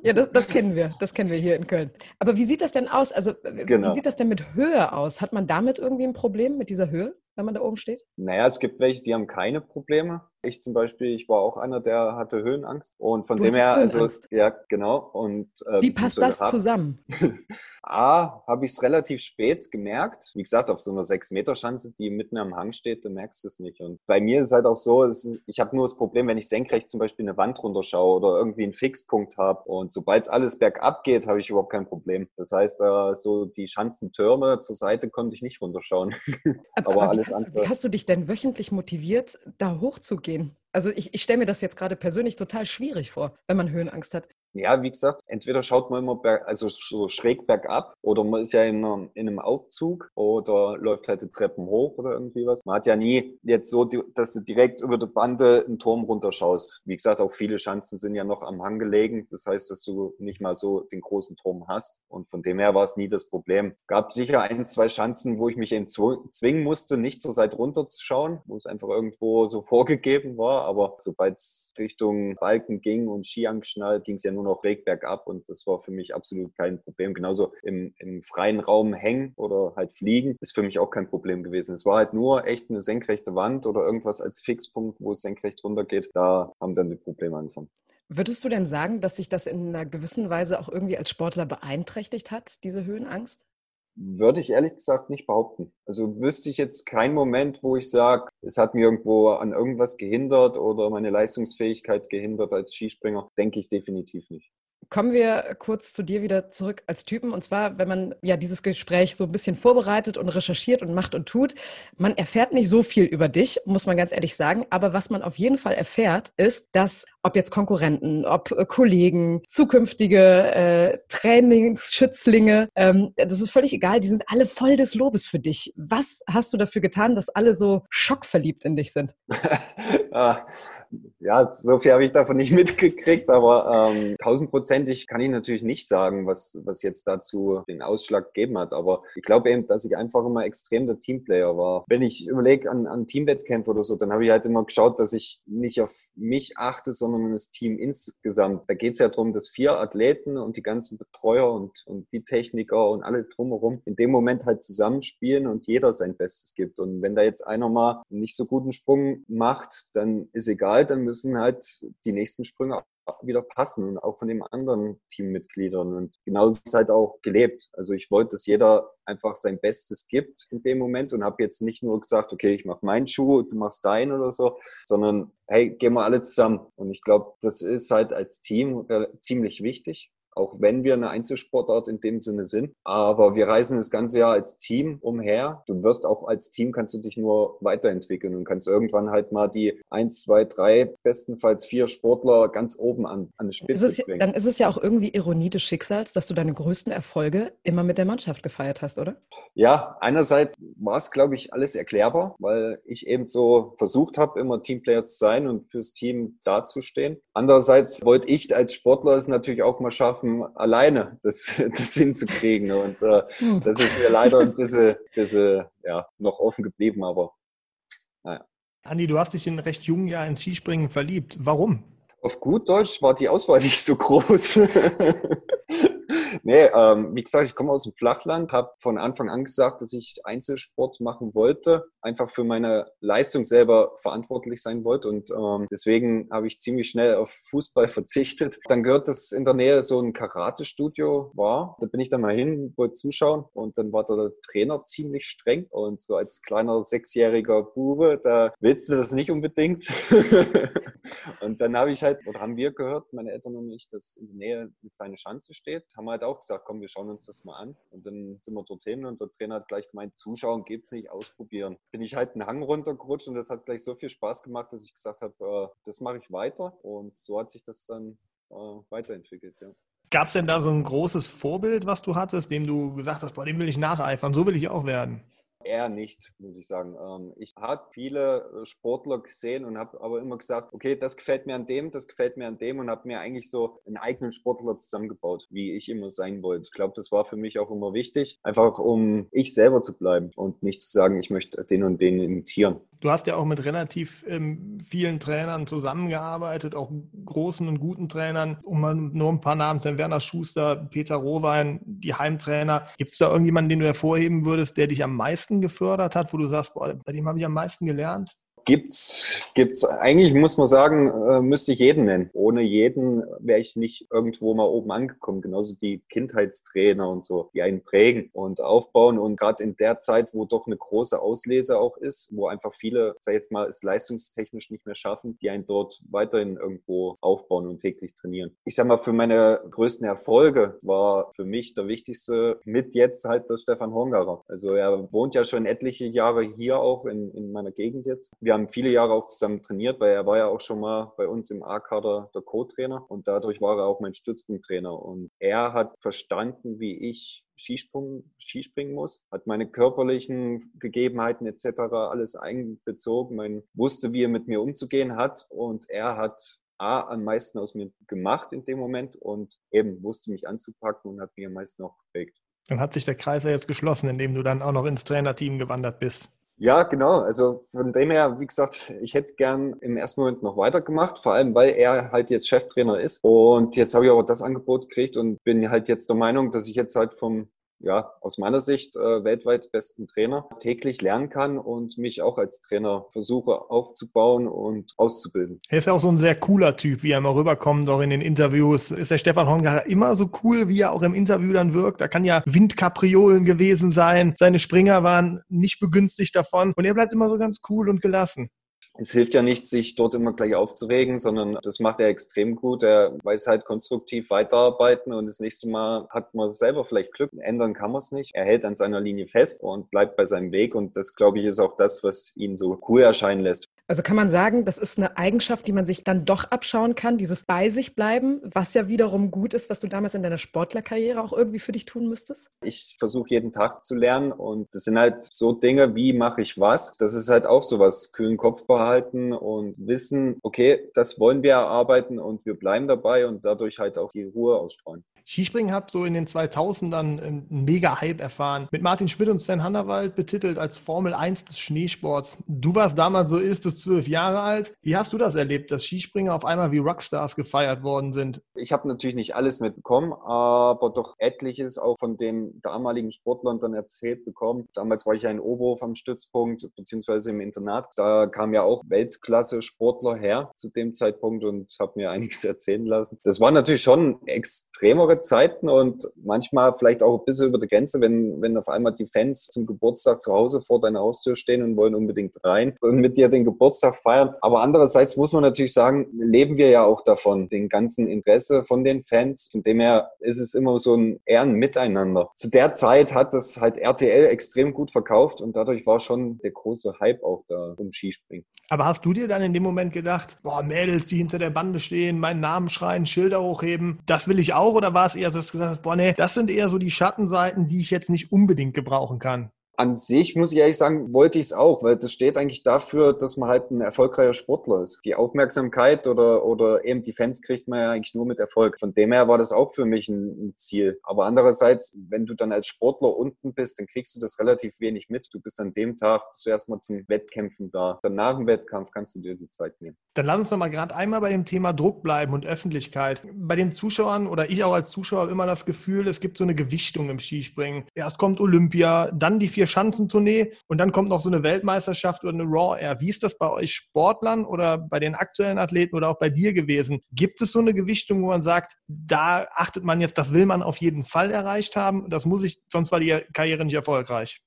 Ja, das, das kennen wir. Das kennen wir hier in Köln. Aber wie sieht das denn aus? Also, Genau. wie sieht das denn mit Höhe aus? Hat man damit irgendwie ein Problem mit dieser Höhe, wenn man da oben steht? Naja, es gibt welche, die haben keine Probleme. Ich zum Beispiel, ich war auch einer, der hatte Höhenangst. Und von Du dem her, also, ja, genau. Und, äh, Wie passt das hab- zusammen? A, habe ich es relativ spät gemerkt. Wie gesagt, auf so einer 6-Meter-Schanze, die mitten am Hang steht, du merkst es nicht. Und bei mir ist es halt auch so, ist, ich habe nur das Problem, wenn ich senkrecht zum Beispiel eine Wand runterschaue oder irgendwie einen Fixpunkt habe. Und sobald es alles bergab geht, habe ich überhaupt kein Problem. Das heißt, äh, so die Schanzentürme zur Seite konnte ich nicht runterschauen. Aber alles wie, hast, andere- wie hast du dich denn wöchentlich motiviert, da hochzugehen? Also ich, ich stelle mir das jetzt gerade persönlich total schwierig vor, wenn man Höhenangst hat. Ja, wie gesagt, entweder schaut man immer berg, also so schräg bergab oder man ist ja in einem, in einem Aufzug oder läuft halt die Treppen hoch oder irgendwie was. Man hat ja nie jetzt so, dass du direkt über die Bande einen Turm runterschaust. Wie gesagt, auch viele Chancen sind ja noch am Hang gelegen. Das heißt, dass du nicht mal so den großen Turm hast. Und von dem her war es nie das Problem. Gab sicher ein, zwei Chancen, wo ich mich eben zwingen musste, nicht zur Seite runterzuschauen, wo es einfach irgendwo so vorgegeben war. Aber sobald es Richtung Balken ging und Ski angeschnallt, ging es ja nur noch Weg bergab und das war für mich absolut kein Problem. Genauso im, im freien Raum hängen oder halt fliegen ist für mich auch kein Problem gewesen. Es war halt nur echt eine senkrechte Wand oder irgendwas als Fixpunkt, wo es senkrecht runtergeht. Da haben dann die Probleme angefangen. Würdest du denn sagen, dass sich das in einer gewissen Weise auch irgendwie als Sportler beeinträchtigt hat, diese Höhenangst? Würde ich ehrlich gesagt nicht behaupten. Also wüsste ich jetzt keinen Moment, wo ich sage, es hat mir irgendwo an irgendwas gehindert oder meine Leistungsfähigkeit gehindert als Skispringer. Denke ich definitiv nicht. Kommen wir kurz zu dir wieder zurück als Typen. Und zwar, wenn man ja dieses Gespräch so ein bisschen vorbereitet und recherchiert und macht und tut, man erfährt nicht so viel über dich, muss man ganz ehrlich sagen. Aber was man auf jeden Fall erfährt, ist, dass ob jetzt Konkurrenten, ob äh, Kollegen, zukünftige äh, Trainingsschützlinge, ähm, das ist völlig egal, die sind alle voll des Lobes für dich. Was hast du dafür getan, dass alle so schockverliebt in dich sind? ah, ja, so viel habe ich davon nicht mitgekriegt, aber ähm, tausendprozentig kann ich natürlich nicht sagen, was, was jetzt dazu den Ausschlag gegeben hat. Aber ich glaube eben, dass ich einfach immer extrem der Teamplayer war. Wenn ich überlege an, an Teamwettkämpfe oder so, dann habe ich halt immer geschaut, dass ich nicht auf mich achte, sondern das Team insgesamt. Da geht es ja darum, dass vier Athleten und die ganzen Betreuer und, und die Techniker und alle drumherum in dem Moment halt zusammenspielen und jeder sein Bestes gibt. Und wenn da jetzt einer mal einen nicht so guten Sprung macht, dann ist egal, dann müssen halt die nächsten Sprünge wieder passen und auch von den anderen Teammitgliedern. Und genauso ist halt auch gelebt. Also ich wollte, dass jeder einfach sein Bestes gibt in dem Moment und habe jetzt nicht nur gesagt, okay, ich mache meinen Schuh, du machst deinen oder so, sondern hey, gehen wir alle zusammen. Und ich glaube, das ist halt als Team äh, ziemlich wichtig auch wenn wir eine Einzelsportart in dem Sinne sind. Aber wir reisen das ganze Jahr als Team umher. Du wirst auch als Team kannst du dich nur weiterentwickeln und kannst irgendwann halt mal die eins, zwei, drei, bestenfalls vier Sportler ganz oben an, an die Spitze ist bringen. Dann ist es ja auch irgendwie Ironie des Schicksals, dass du deine größten Erfolge immer mit der Mannschaft gefeiert hast, oder? Ja, einerseits war es, glaube ich, alles erklärbar, weil ich eben so versucht habe, immer Teamplayer zu sein und fürs Team dazustehen. Andererseits wollte ich als Sportler es natürlich auch mal schaffen, schaffen, alleine das, das hinzukriegen. Und äh, hm. das ist mir leider ein bisschen, bisschen ja, noch offen geblieben, aber naja. Andi, du hast dich in recht jungen Jahren ins Skispringen verliebt. Warum? Auf gut Deutsch war die Auswahl nicht so groß. nee, ähm, wie gesagt, ich komme aus dem Flachland, habe von Anfang an gesagt, dass ich Einzelsport machen wollte, einfach für meine Leistung selber verantwortlich sein wollte und ähm, deswegen habe ich ziemlich schnell auf Fußball verzichtet. Dann gehört das in der Nähe so ein Karate-Studio war. Da bin ich dann mal hin, wollte zuschauen und dann war der Trainer ziemlich streng und so als kleiner sechsjähriger Bube, da willst du das nicht unbedingt. und dann habe ich halt, oder haben wir gehört, meine Eltern und ich, dass in der Nähe eine kleine Schanze steht, haben halt auch gesagt, komm, wir schauen uns das mal an. Und dann sind wir dorthin und der Trainer hat gleich gemeint, zuschauen geht's nicht, ausprobieren. Bin ich halt einen Hang runtergerutscht und das hat gleich so viel Spaß gemacht, dass ich gesagt habe, äh, das mache ich weiter. Und so hat sich das dann äh, weiterentwickelt, ja. Gab es denn da so ein großes Vorbild, was du hattest, dem du gesagt hast, boah, dem will ich nacheifern, so will ich auch werden? Eher nicht, muss ich sagen. Ähm, ich habe viele äh, Sportler gesehen und habe aber immer gesagt, okay, das gefällt mir an dem, das gefällt mir an dem und habe mir eigentlich so einen eigenen Sportler zusammengebaut, wie ich immer sein wollte. Ich glaube, das war für mich auch immer wichtig, einfach um ich selber zu bleiben und nicht zu sagen, ich möchte den und den imitieren. Du hast ja auch mit relativ ähm, vielen Trainern zusammengearbeitet, auch großen und guten Trainern, um mal nur ein paar Namen zu nennen, Werner Schuster, Peter Rohwein, die Heimtrainer. Gibt es da irgendjemanden, den du hervorheben würdest, der dich am meisten gefördert hat, wo du sagst, boah, bei dem habe ich am meisten gelernt? Gibt's, gibt's, eigentlich muss man sagen, äh, müsste ich jeden nennen. Ohne jeden wäre ich nicht irgendwo mal oben angekommen. Genauso die Kindheitstrainer und so, die einen prägen und aufbauen. Und gerade in der Zeit, wo doch eine große Auslese auch ist, wo einfach viele, sag jetzt mal, es leistungstechnisch nicht mehr schaffen, die einen dort weiterhin irgendwo aufbauen und täglich trainieren. Ich sag mal, für meine größten Erfolge war für mich der wichtigste mit jetzt halt der Stefan Hongarer. Also er wohnt ja schon etliche Jahre hier auch in, in meiner Gegend jetzt. Wir wir haben viele Jahre auch zusammen trainiert, weil er war ja auch schon mal bei uns im A-Kader der Co-Trainer und dadurch war er auch mein Stützpunkttrainer. Und er hat verstanden, wie ich Skispringen muss, hat meine körperlichen Gegebenheiten etc. alles einbezogen, man wusste, wie er mit mir umzugehen hat und er hat A, am meisten aus mir gemacht in dem Moment und eben wusste mich anzupacken und hat mir am meisten auch geprägt. Dann hat sich der Kreis ja jetzt geschlossen, indem du dann auch noch ins Trainerteam gewandert bist. Ja, genau. Also von dem her, wie gesagt, ich hätte gern im ersten Moment noch weitergemacht, vor allem weil er halt jetzt Cheftrainer ist. Und jetzt habe ich aber das Angebot gekriegt und bin halt jetzt der Meinung, dass ich jetzt halt vom ja, aus meiner Sicht äh, weltweit besten Trainer täglich lernen kann und mich auch als Trainer versuche aufzubauen und auszubilden. Er ist ja auch so ein sehr cooler Typ, wie er immer rüberkommt, auch in den Interviews. Ist der Stefan Hongar immer so cool, wie er auch im Interview dann wirkt? Da kann ja Windkapriolen gewesen sein. Seine Springer waren nicht begünstigt davon und er bleibt immer so ganz cool und gelassen es hilft ja nicht, sich dort immer gleich aufzuregen, sondern das macht er extrem gut. Er weiß halt konstruktiv weiterarbeiten und das nächste Mal hat man selber vielleicht Glück. Ändern kann man es nicht. Er hält an seiner Linie fest und bleibt bei seinem Weg und das, glaube ich, ist auch das, was ihn so cool erscheinen lässt. Also kann man sagen, das ist eine Eigenschaft, die man sich dann doch abschauen kann, dieses bei sich bleiben, was ja wiederum gut ist, was du damals in deiner Sportlerkarriere auch irgendwie für dich tun müsstest? Ich versuche jeden Tag zu lernen und das sind halt so Dinge, wie mache ich was. Das ist halt auch sowas, kühlen Kopf behalten und wissen, okay, das wollen wir erarbeiten und wir bleiben dabei und dadurch halt auch die Ruhe ausstrahlen. Skispringen hat so in den 2000ern einen Mega-Hype erfahren. Mit Martin Schmidt und Sven Hannawald betitelt als Formel 1 des Schneesports. Du warst damals so 11 bis 12 Jahre alt. Wie hast du das erlebt, dass Skispringer auf einmal wie Rockstars gefeiert worden sind? Ich habe natürlich nicht alles mitbekommen, aber doch etliches auch von den damaligen Sportlern dann erzählt bekommen. Damals war ich ja in Oberhof am Stützpunkt, beziehungsweise im Internat. Da kamen ja auch Weltklasse-Sportler her zu dem Zeitpunkt und habe mir einiges erzählen lassen. Das war natürlich schon extremer Zeiten und manchmal vielleicht auch ein bisschen über der Grenze, wenn, wenn auf einmal die Fans zum Geburtstag zu Hause vor deiner Haustür stehen und wollen unbedingt rein und mit dir den Geburtstag feiern. Aber andererseits muss man natürlich sagen, leben wir ja auch davon, den ganzen Interesse von den Fans. Von dem her ist es immer so ein ehren Miteinander. Zu der Zeit hat das halt RTL extrem gut verkauft und dadurch war schon der große Hype auch da um Skispringen. Aber hast du dir dann in dem Moment gedacht, boah, Mädels, die hinter der Bande stehen, meinen Namen schreien, Schilder hochheben, das will ich auch? Oder war es eher so, dass du gesagt hast, boah, nee, das sind eher so die Schattenseiten, die ich jetzt nicht unbedingt gebrauchen kann? an sich, muss ich ehrlich sagen, wollte ich es auch, weil das steht eigentlich dafür, dass man halt ein erfolgreicher Sportler ist. Die Aufmerksamkeit oder, oder eben die Fans kriegt man ja eigentlich nur mit Erfolg. Von dem her war das auch für mich ein, ein Ziel. Aber andererseits, wenn du dann als Sportler unten bist, dann kriegst du das relativ wenig mit. Du bist an dem Tag zuerst mal zum Wettkämpfen da. Dann nach dem Wettkampf kannst du dir die Zeit nehmen. Dann lass uns noch mal gerade einmal bei dem Thema Druck bleiben und Öffentlichkeit. Bei den Zuschauern oder ich auch als Zuschauer immer das Gefühl, es gibt so eine Gewichtung im Skispringen. Erst kommt Olympia, dann die vier Schanzentournee und dann kommt noch so eine Weltmeisterschaft oder eine Raw Air. Wie ist das bei euch Sportlern oder bei den aktuellen Athleten oder auch bei dir gewesen? Gibt es so eine Gewichtung, wo man sagt, da achtet man jetzt, das will man auf jeden Fall erreicht haben, das muss ich, sonst war die Karriere nicht erfolgreich?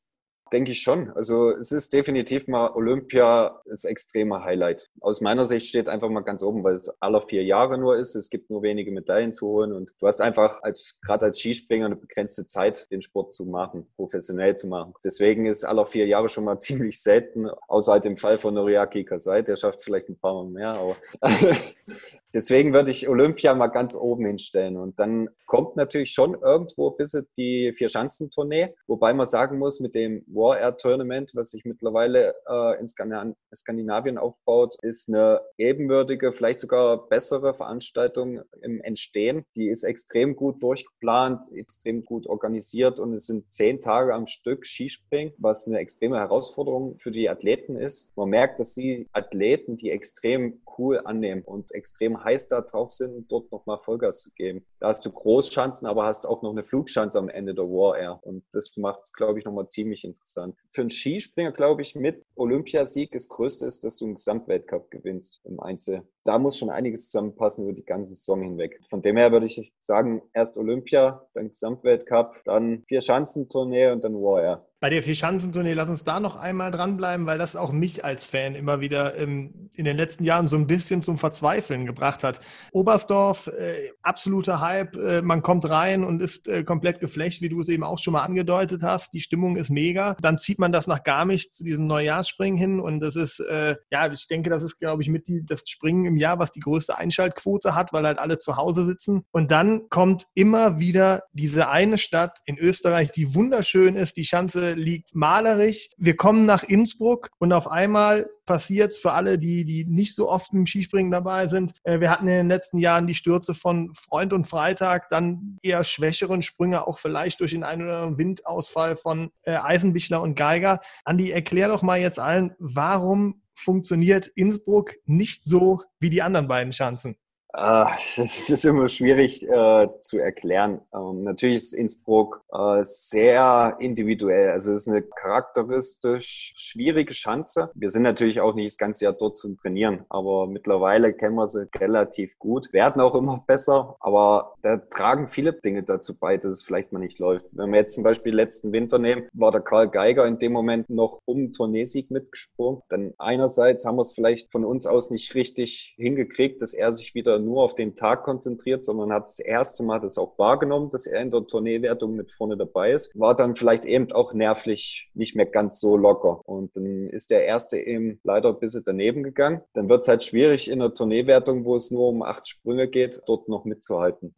Denke ich schon. Also es ist definitiv mal Olympia das extreme Highlight. Aus meiner Sicht steht einfach mal ganz oben, weil es aller vier Jahre nur ist. Es gibt nur wenige Medaillen zu holen und du hast einfach als gerade als Skispringer eine begrenzte Zeit, den Sport zu machen, professionell zu machen. Deswegen ist aller vier Jahre schon mal ziemlich selten, außer halt im Fall von Noriaki Kasai, der schafft vielleicht ein paar Mal mehr, aber Deswegen würde ich Olympia mal ganz oben hinstellen. Und dann kommt natürlich schon irgendwo ein bisschen die Vier-Schanzentournee, wobei man sagen muss, mit dem War Air Tournament, was sich mittlerweile äh, in Skandinavien aufbaut, ist eine ebenwürdige, vielleicht sogar bessere Veranstaltung im Entstehen. Die ist extrem gut durchgeplant, extrem gut organisiert und es sind zehn Tage am Stück Skispringen, was eine extreme Herausforderung für die Athleten ist. Man merkt, dass die Athleten die extrem cool annehmen und extrem heiß da drauf sind, dort nochmal Vollgas zu geben. Da hast du Großchancen, aber hast auch noch eine Flugchance am Ende der War Air. Und das macht es, glaube ich, nochmal ziemlich interessant. Für einen Skispringer, glaube ich, mit Olympiasieg das Größte ist, dass du einen Gesamtweltcup gewinnst im Einzel. Da muss schon einiges zusammenpassen über die ganze Saison hinweg. Von dem her würde ich sagen, erst Olympia, dann Gesamtweltcup, dann vier Schanzentournee und dann War Air. Bei der Vierschanzentournee, lass uns da noch einmal dranbleiben, weil das auch mich als Fan immer wieder ähm, in den letzten Jahren so ein bisschen zum Verzweifeln gebracht hat. Oberstdorf, äh, absoluter Hype, äh, man kommt rein und ist äh, komplett geflecht, wie du es eben auch schon mal angedeutet hast. Die Stimmung ist mega. Dann zieht man das nach Garmisch zu diesem Neujahrsspringen hin und das ist, äh, ja, ich denke, das ist, glaube ich, mit die, das Springen im Jahr, was die größte Einschaltquote hat, weil halt alle zu Hause sitzen. Und dann kommt immer wieder diese eine Stadt in Österreich, die wunderschön ist. Die Schanze liegt malerisch. Wir kommen nach Innsbruck und auf einmal passiert für alle, die, die nicht so oft im Skispringen dabei sind. Äh, wir hatten in den letzten Jahren die Stürze von Freund und Freitag, dann eher schwächeren Sprünge, auch vielleicht durch den einen oder anderen Windausfall von äh, Eisenbichler und Geiger. Andi, erklär doch mal jetzt allen, warum funktioniert Innsbruck nicht so wie die anderen beiden Schanzen? Uh, das ist immer schwierig äh, zu erklären. Ähm, natürlich ist Innsbruck äh, sehr individuell. Also es ist eine charakteristisch schwierige Schanze. Wir sind natürlich auch nicht das ganze Jahr dort zu trainieren, aber mittlerweile kennen wir sie relativ gut, werden auch immer besser. Aber da tragen viele Dinge dazu bei, dass es vielleicht mal nicht läuft. Wenn wir jetzt zum Beispiel letzten Winter nehmen, war der Karl Geiger in dem Moment noch um Tourneesieg mitgesprungen. Dann einerseits haben wir es vielleicht von uns aus nicht richtig hingekriegt, dass er sich wieder nur auf den Tag konzentriert, sondern hat das erste Mal das auch wahrgenommen, dass er in der Tourneewertung mit vorne dabei ist. War dann vielleicht eben auch nervlich nicht mehr ganz so locker. Und dann ist der erste eben leider ein bisschen daneben gegangen. Dann wird es halt schwierig in der Tourneewertung, wo es nur um acht Sprünge geht, dort noch mitzuhalten.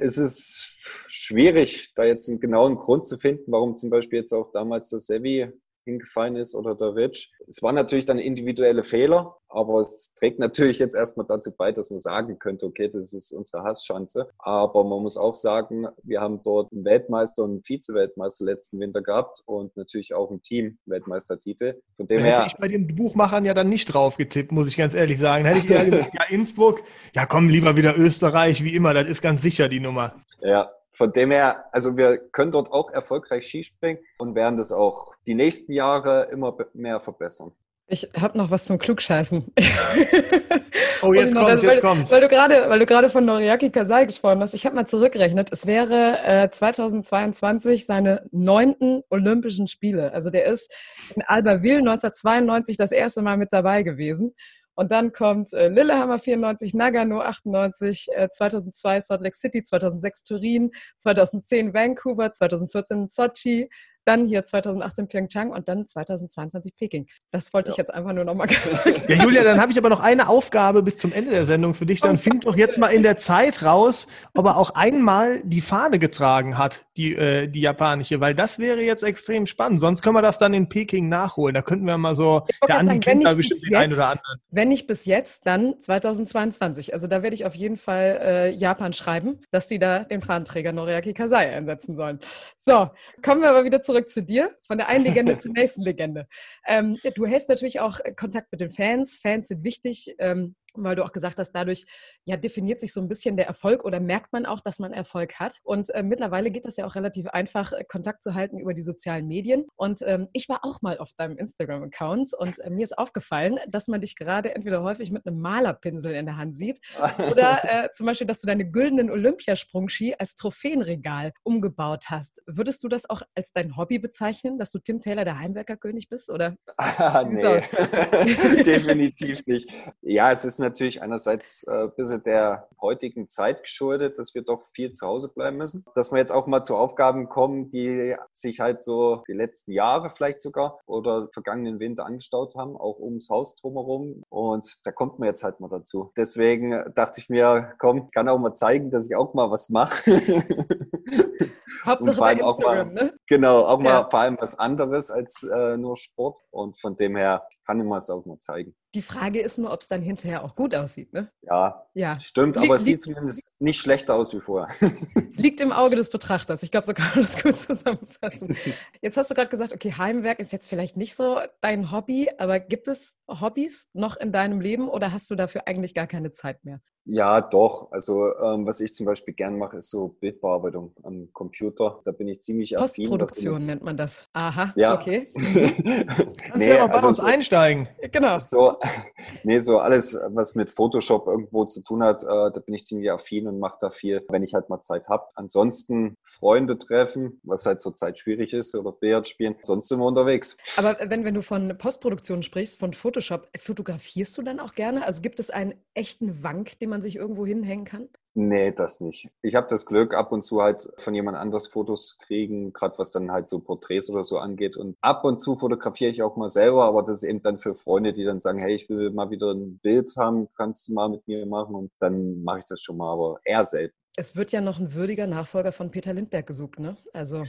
Es ist schwierig, da jetzt einen genauen Grund zu finden, warum zum Beispiel jetzt auch damals der Sevi hingefallen ist oder der Ritsch. Es waren natürlich dann individuelle Fehler, aber es trägt natürlich jetzt erstmal dazu bei, dass man sagen könnte, okay, das ist unsere Hasschanze. Aber man muss auch sagen, wir haben dort einen Weltmeister und einen Vize-Weltmeister letzten Winter gehabt und natürlich auch ein Team-Weltmeistertitel. Von dem da hätte her, ich bei den Buchmachern ja dann nicht drauf getippt, muss ich ganz ehrlich sagen. Da hätte ich eher gesagt, ja, Innsbruck, ja komm, lieber wieder Österreich, wie immer, das ist ganz sicher die Nummer. Ja, von dem her, also wir können dort auch erfolgreich Skispringen und werden das auch die nächsten Jahre immer mehr verbessern. Ich habe noch was zum Klugscheißen. Oh, jetzt kommt, also, jetzt kommt. Weil du gerade, weil du gerade von Noriaki Kasai gesprochen hast. Ich habe mal zurückgerechnet. Es wäre äh, 2022 seine neunten Olympischen Spiele. Also der ist in Albertville 1992 das erste Mal mit dabei gewesen. Und dann kommt äh, Lillehammer 94, Nagano 98, äh, 2002 Salt Lake City, 2006 Turin, 2010 Vancouver, 2014 Sochi, dann hier 2018 Pyeongchang und dann 2022 Peking. Das wollte ja. ich jetzt einfach nur nochmal sagen. Ja, Julia, dann habe ich aber noch eine Aufgabe bis zum Ende der Sendung für dich. Dann find doch jetzt mal in der Zeit raus, ob er auch einmal die Fahne getragen hat, die, äh, die japanische, weil das wäre jetzt extrem spannend. Sonst können wir das dann in Peking nachholen. Da könnten wir mal so, der Andi kennt da bestimmt den einen oder anderen. Wenn nicht bis jetzt, dann 2022. Also da werde ich auf jeden Fall äh, Japan schreiben, dass die da den Fahnenträger Noriaki Kasai einsetzen sollen. So, kommen wir aber wieder zurück zurück zu dir, von der einen Legende zur nächsten Legende. Ähm, du hältst natürlich auch Kontakt mit den Fans. Fans sind wichtig. Ähm, weil du auch gesagt hast, dadurch ja definiert sich so ein bisschen der Erfolg oder merkt man auch, dass man Erfolg hat. Und äh, mittlerweile geht das ja auch relativ einfach, äh, Kontakt zu halten über die sozialen Medien. Und ähm, ich war auch mal auf deinem Instagram-Account und äh, mir ist aufgefallen, dass man dich gerade entweder häufig mit einem Malerpinsel in der Hand sieht oder äh, zum Beispiel, dass du deine güldenen Olympiasprungski als Trophäenregal umgebaut hast. Würdest du das auch als dein Hobby bezeichnen, dass du Tim Taylor der Heimwerkerkönig bist? Oder? Ah, nee, definitiv nicht. Ja, es ist natürlich einerseits äh, ein bisschen der heutigen Zeit geschuldet, dass wir doch viel zu Hause bleiben müssen. Dass wir jetzt auch mal zu Aufgaben kommen, die sich halt so die letzten Jahre vielleicht sogar oder vergangenen Winter angestaut haben, auch ums Haus drumherum. Und da kommt man jetzt halt mal dazu. Deswegen dachte ich mir, komm, kann auch mal zeigen, dass ich auch mal was mache. Hauptsache bei Instagram, mal, ne? Genau, auch mal vor allem was anderes als äh, nur Sport. Und von dem her kann ich mal es auch mal zeigen. Die Frage ist nur, ob es dann hinterher auch gut aussieht, ne? Ja, ja. stimmt, aber es sieht zumindest nicht schlechter aus wie vorher. Liegt im Auge des Betrachters. Ich glaube, so kann man das gut zusammenfassen. Jetzt hast du gerade gesagt, okay, Heimwerk ist jetzt vielleicht nicht so dein Hobby, aber gibt es Hobbys noch in deinem Leben oder hast du dafür eigentlich gar keine Zeit mehr? Ja, doch. Also ähm, was ich zum Beispiel gern mache, ist so Bildbearbeitung am Computer. Da bin ich ziemlich affin. Postproduktion nennt man das. Aha, ja. okay. Kannst nee, ja noch bei also uns einsteigen einsteigen. Genau. So, nee, so alles, was mit Photoshop irgendwo zu tun hat, äh, da bin ich ziemlich affin und mache da viel, wenn ich halt mal Zeit habe. Ansonsten Freunde treffen, was halt zurzeit schwierig ist, oder Billard spielen. Sonst sind wir unterwegs. Aber wenn, wenn du von Postproduktion sprichst, von Photoshop, fotografierst du dann auch gerne? Also gibt es einen echten Wank, den man sich irgendwo hinhängen kann? Nee, das nicht. Ich habe das Glück, ab und zu halt von jemand anders Fotos kriegen, gerade was dann halt so Porträts oder so angeht. Und ab und zu fotografiere ich auch mal selber, aber das ist eben dann für Freunde, die dann sagen, hey, ich will mal wieder ein Bild haben, kannst du mal mit mir machen? Und dann mache ich das schon mal, aber eher selten. Es wird ja noch ein würdiger Nachfolger von Peter Lindbergh gesucht, ne? Also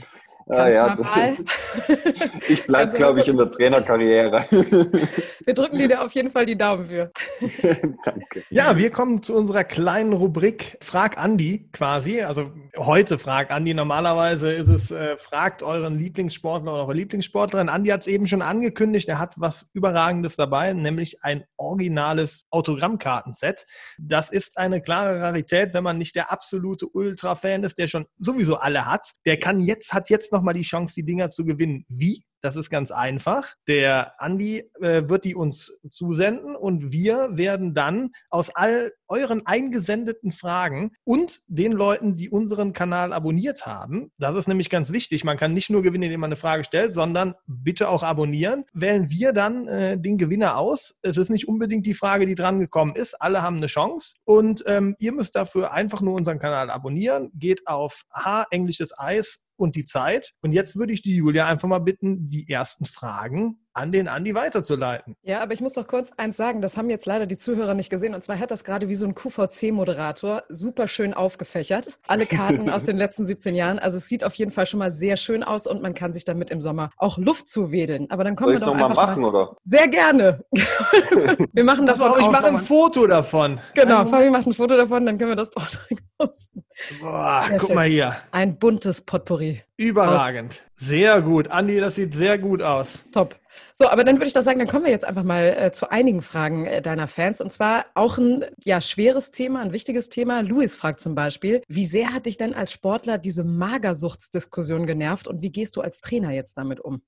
Ah, ja, ich bleibe, glaube ich, in der Trainerkarriere. Wir drücken dir da auf jeden Fall die Daumen für. Danke. Ja, wir kommen zu unserer kleinen Rubrik Frag Andi quasi. Also heute Frag Andi. Normalerweise ist es äh, Fragt euren Lieblingssportler oder eure Lieblingssportlerin. Andi hat es eben schon angekündigt. Er hat was Überragendes dabei, nämlich ein originales Autogrammkartenset. Das ist eine klare Rarität, wenn man nicht der absolute Ultra-Fan ist, der schon sowieso alle hat. Der kann jetzt, hat jetzt noch nochmal die Chance, die Dinger zu gewinnen. Wie? Das ist ganz einfach. Der Andi äh, wird die uns zusenden und wir werden dann aus all euren eingesendeten Fragen und den Leuten, die unseren Kanal abonniert haben, das ist nämlich ganz wichtig. Man kann nicht nur gewinnen, indem man eine Frage stellt, sondern bitte auch abonnieren. Wählen wir dann äh, den Gewinner aus. Es ist nicht unbedingt die Frage, die dran gekommen ist. Alle haben eine Chance und ähm, ihr müsst dafür einfach nur unseren Kanal abonnieren. Geht auf H englisches Eis und die Zeit. Und jetzt würde ich die Julia einfach mal bitten, die ersten Fragen an den Andi weiterzuleiten. Ja, aber ich muss doch kurz eins sagen, das haben jetzt leider die Zuhörer nicht gesehen. Und zwar hat das gerade wie so ein QVC-Moderator super schön aufgefächert. Alle Karten aus den letzten 17 Jahren. Also es sieht auf jeden Fall schon mal sehr schön aus und man kann sich damit im Sommer auch Luft zuwedeln. Aber dann kommen Soll wir doch noch mal machen, mal. oder? Sehr gerne. wir machen davon also, Ich mache ein Foto davon. Genau, Fabi macht ein Foto davon, dann können wir das dort posten. Boah, guck schön. mal hier. Ein buntes Potpourri. Überragend. Aus. Sehr gut. Andi, das sieht sehr gut aus. Top. So, aber dann würde ich doch sagen, dann kommen wir jetzt einfach mal äh, zu einigen Fragen äh, deiner Fans. Und zwar auch ein ja, schweres Thema, ein wichtiges Thema. Louis fragt zum Beispiel, wie sehr hat dich denn als Sportler diese Magersuchtsdiskussion genervt und wie gehst du als Trainer jetzt damit um?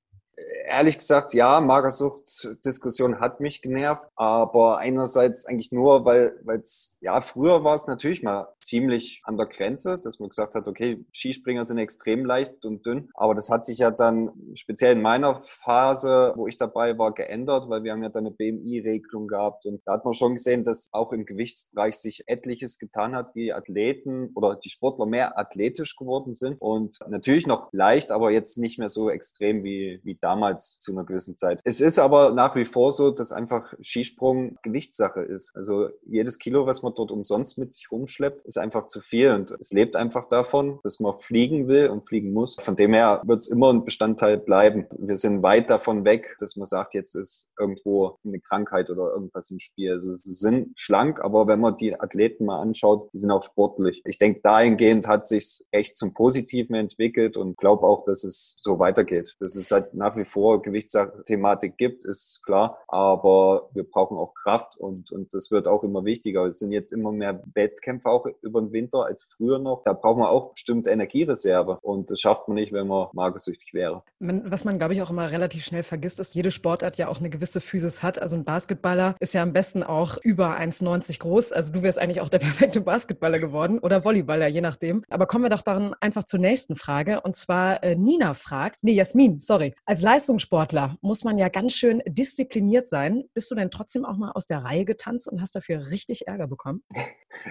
Ehrlich gesagt, ja, Magersucht-Diskussion hat mich genervt, aber einerseits eigentlich nur, weil es, ja, früher war es natürlich mal ziemlich an der Grenze, dass man gesagt hat, okay, Skispringer sind extrem leicht und dünn, aber das hat sich ja dann speziell in meiner Phase, wo ich dabei war, geändert, weil wir haben ja dann eine BMI-Regelung gehabt und da hat man schon gesehen, dass auch im Gewichtsbereich sich etliches getan hat, die Athleten oder die Sportler mehr athletisch geworden sind und natürlich noch leicht, aber jetzt nicht mehr so extrem wie, wie damals damals zu einer gewissen Zeit. Es ist aber nach wie vor so, dass einfach Skisprung Gewichtssache ist. Also jedes Kilo, was man dort umsonst mit sich rumschleppt, ist einfach zu viel und es lebt einfach davon, dass man fliegen will und fliegen muss. Von dem her wird es immer ein Bestandteil bleiben. Wir sind weit davon weg, dass man sagt, jetzt ist irgendwo eine Krankheit oder irgendwas im Spiel. Also sie sind schlank, aber wenn man die Athleten mal anschaut, die sind auch sportlich. Ich denke, dahingehend hat sich echt zum Positiven entwickelt und glaube auch, dass es so weitergeht. Das ist halt nach wie vor vor Gewichtsthematik gibt, ist klar. Aber wir brauchen auch Kraft und, und das wird auch immer wichtiger. Es sind jetzt immer mehr Wettkämpfe auch über den Winter als früher noch. Da braucht man auch bestimmte Energiereserve und das schafft man nicht, wenn man magersüchtig wäre. Was man, glaube ich, auch immer relativ schnell vergisst, ist, jede Sportart ja auch eine gewisse Physis hat. Also ein Basketballer ist ja am besten auch über 1,90 groß. Also du wärst eigentlich auch der perfekte Basketballer geworden oder Volleyballer, je nachdem. Aber kommen wir doch dann einfach zur nächsten Frage. Und zwar äh, Nina fragt, nee, Jasmin, sorry. Als Leistung Leistungssportler muss man ja ganz schön diszipliniert sein. Bist du denn trotzdem auch mal aus der Reihe getanzt und hast dafür richtig Ärger bekommen?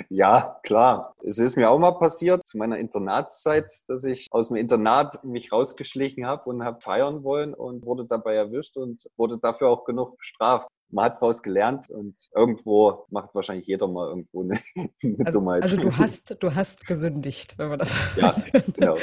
Ja, klar. Es ist mir auch mal passiert zu meiner Internatszeit, dass ich aus dem Internat mich rausgeschlichen habe und habe feiern wollen und wurde dabei erwischt und wurde dafür auch genug bestraft man hat daraus gelernt und irgendwo macht wahrscheinlich jeder mal irgendwo eine, eine also, Dummheit. Also du hast, du hast gesündigt, wenn man das Ja, genau.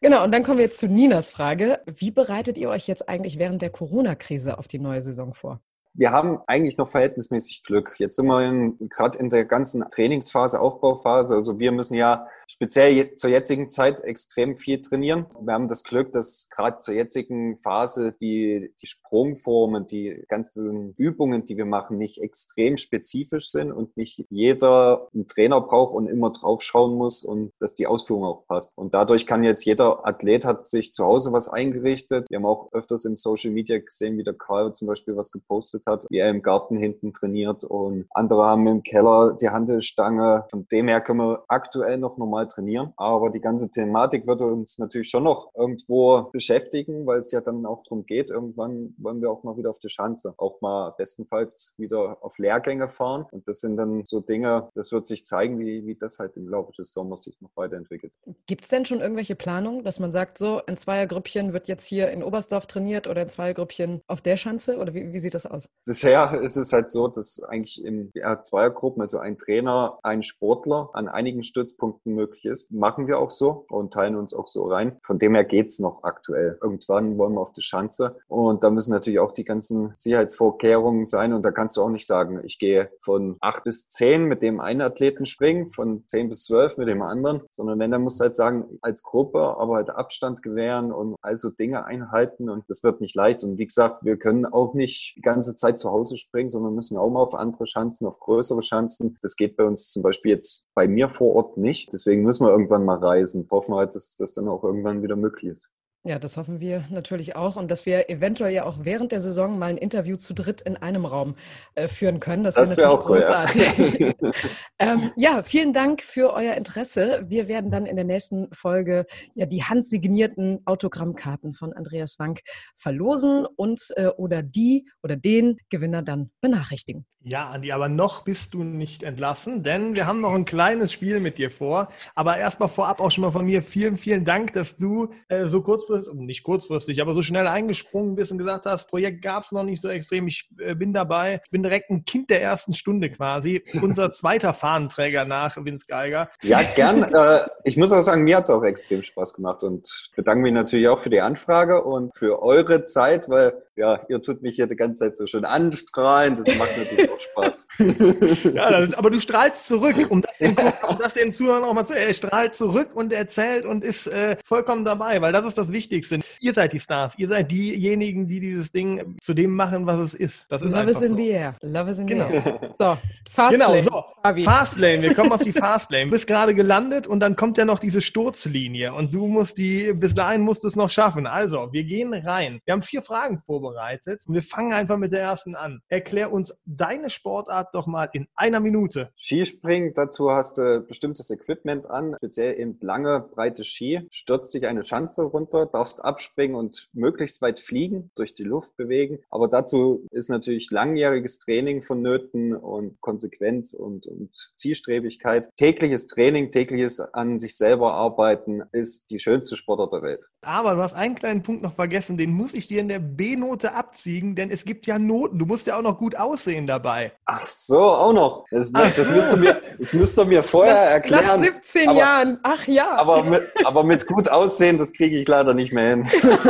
genau, und dann kommen wir jetzt zu Ninas Frage. Wie bereitet ihr euch jetzt eigentlich während der Corona-Krise auf die neue Saison vor? Wir haben eigentlich noch verhältnismäßig Glück. Jetzt sind wir gerade in der ganzen Trainingsphase, Aufbauphase. Also wir müssen ja speziell zur jetzigen Zeit extrem viel trainieren. Wir haben das Glück, dass gerade zur jetzigen Phase die, die Sprungformen, die ganzen Übungen, die wir machen, nicht extrem spezifisch sind und nicht jeder einen Trainer braucht und immer drauf schauen muss und dass die Ausführung auch passt. Und dadurch kann jetzt jeder Athlet hat sich zu Hause was eingerichtet. Wir haben auch öfters in Social Media gesehen, wie der Karl zum Beispiel was gepostet hat, wie er im Garten hinten trainiert und andere haben im Keller die Handelstange. Von dem her können wir aktuell noch normal trainieren, aber die ganze Thematik wird uns natürlich schon noch irgendwo beschäftigen, weil es ja dann auch darum geht, irgendwann wollen wir auch mal wieder auf die Schanze, auch mal bestenfalls wieder auf Lehrgänge fahren und das sind dann so Dinge, das wird sich zeigen, wie, wie das halt im Laufe des Sommers sich noch weiterentwickelt. Gibt es denn schon irgendwelche Planungen, dass man sagt, so in Zweiergrüppchen wird jetzt hier in Oberstdorf trainiert oder in Zweiergrüppchen auf der Schanze oder wie, wie sieht das aus? Bisher ist es halt so, dass eigentlich in Zweiergruppen, also ein Trainer, ein Sportler an einigen Stützpunkten möglich ist. Machen wir auch so und teilen uns auch so rein. Von dem her geht es noch aktuell. Irgendwann wollen wir auf die Schanze und da müssen natürlich auch die ganzen Sicherheitsvorkehrungen sein und da kannst du auch nicht sagen, ich gehe von acht bis zehn mit dem einen Athleten springen, von zehn bis zwölf mit dem anderen, sondern wenn, dann musst du halt sagen, als Gruppe, aber halt Abstand gewähren und also Dinge einhalten und das wird nicht leicht. Und wie gesagt, wir können auch nicht die ganze Zeit zu Hause springen, sondern müssen auch mal auf andere Schanzen, auf größere Schanzen. Das geht bei uns zum Beispiel jetzt bei mir vor Ort nicht. Deswegen müssen wir irgendwann mal reisen. Hoffen wir halt, dass das dann auch irgendwann wieder möglich ist. Ja, das hoffen wir natürlich auch und dass wir eventuell ja auch während der Saison mal ein Interview zu dritt in einem Raum äh, führen können. Das, das wäre wär natürlich großartig. Cool, ja. ähm, ja. vielen Dank für euer Interesse. Wir werden dann in der nächsten Folge ja die handsignierten Autogrammkarten von Andreas Wank verlosen und äh, oder die oder den Gewinner dann benachrichtigen. Ja, Andi, aber noch bist du nicht entlassen, denn wir haben noch ein kleines Spiel mit dir vor. Aber erstmal vorab auch schon mal von mir vielen, vielen Dank, dass du äh, so kurzfristig, nicht kurzfristig, aber so schnell eingesprungen bist und gesagt hast, Projekt gab es noch nicht so extrem, ich äh, bin dabei. Ich bin direkt ein Kind der ersten Stunde quasi. Unser zweiter Fahnenträger nach Vince Geiger. Ja, gern. äh, ich muss auch sagen, mir hat es auch extrem Spaß gemacht und bedanke mich natürlich auch für die Anfrage und für eure Zeit, weil ja, ihr tut mich hier die ganze Zeit so schön anstrahlen. Das macht natürlich auch Spaß. ja, ist, aber du strahlst zurück, um das, den, um das den Zuhörern auch mal zu Er strahlt zurück und erzählt und ist äh, vollkommen dabei, weil das ist das Wichtigste. Ihr seid die Stars. Ihr seid diejenigen, die dieses Ding zu dem machen, was es ist. Das ist Love is in so. the air. Love is in genau. the air. So, Fastlane. Genau, so. Fastlane. Wir kommen auf die Fastlane. Du bist gerade gelandet und dann kommt ja noch diese Sturzlinie und du musst die, bis dahin musst du es noch schaffen. Also, wir gehen rein. Wir haben vier Fragen vorbereitet. Und wir fangen einfach mit der ersten an. Erklär uns deine Sportart doch mal in einer Minute. Skispringen, dazu hast du bestimmtes Equipment an, speziell eben lange, breite Ski. Stürzt dich eine Schanze runter, darfst abspringen und möglichst weit fliegen, durch die Luft bewegen. Aber dazu ist natürlich langjähriges Training vonnöten und Konsequenz und, und Zielstrebigkeit. Tägliches Training, tägliches an sich selber arbeiten ist die schönste Sportart der Welt. Aber du hast einen kleinen Punkt noch vergessen, den muss ich dir in der B-Note Note abziehen, denn es gibt ja Noten. Du musst ja auch noch gut aussehen dabei. Ach so, auch noch. Das, das, müsst, du mir, das müsst du mir vorher nach, erklären. Nach 17 aber, Jahren. Ach ja. Aber mit, aber mit gut aussehen, das kriege ich leider nicht mehr hin.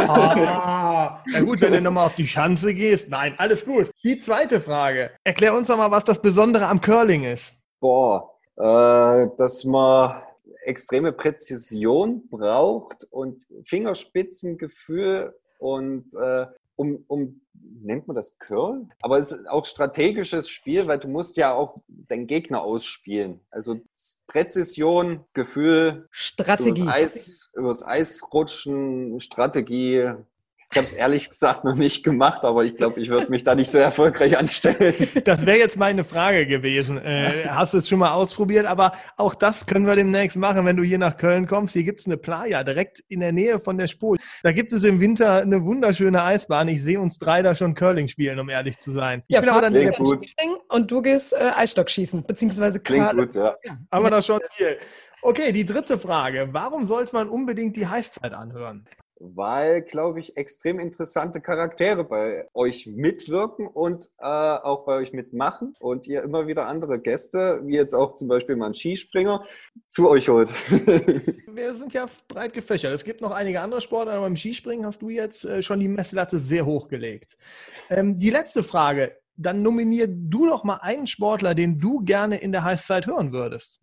Ah, na gut, wenn du nochmal auf die Schanze gehst. Nein, alles gut. Die zweite Frage. Erklär uns doch mal, was das Besondere am Curling ist. Boah, äh, dass man extreme Präzision braucht und Fingerspitzengefühl und äh, um, um, nennt man das Curl? Aber es ist auch strategisches Spiel, weil du musst ja auch deinen Gegner ausspielen. Also Präzision, Gefühl, Strategie. Übers Eis, übers Eis rutschen, Strategie, ich habe es ehrlich gesagt noch nicht gemacht, aber ich glaube, ich würde mich da nicht so erfolgreich anstellen. Das wäre jetzt meine Frage gewesen. Äh, hast du es schon mal ausprobiert? Aber auch das können wir demnächst machen, wenn du hier nach Köln kommst. Hier gibt es eine Playa direkt in der Nähe von der Spur. Da gibt es im Winter eine wunderschöne Eisbahn. Ich sehe uns drei da schon Curling spielen, um ehrlich zu sein. Ich ja, bin aber dann wieder gut. und du gehst äh, Eisstock schießen, beziehungsweise Klingt gut, ja. ja. Haben wir das schon hier. Okay, die dritte Frage. Warum sollte man unbedingt die Heißzeit anhören? Weil, glaube ich, extrem interessante Charaktere bei euch mitwirken und äh, auch bei euch mitmachen und ihr immer wieder andere Gäste, wie jetzt auch zum Beispiel mal ein Skispringer, zu euch holt. Wir sind ja breit gefächert. Es gibt noch einige andere Sportarten, aber beim Skispringen hast du jetzt äh, schon die Messlatte sehr hoch gelegt. Ähm, die letzte Frage. Dann nominier du doch mal einen Sportler, den du gerne in der Heißzeit hören würdest.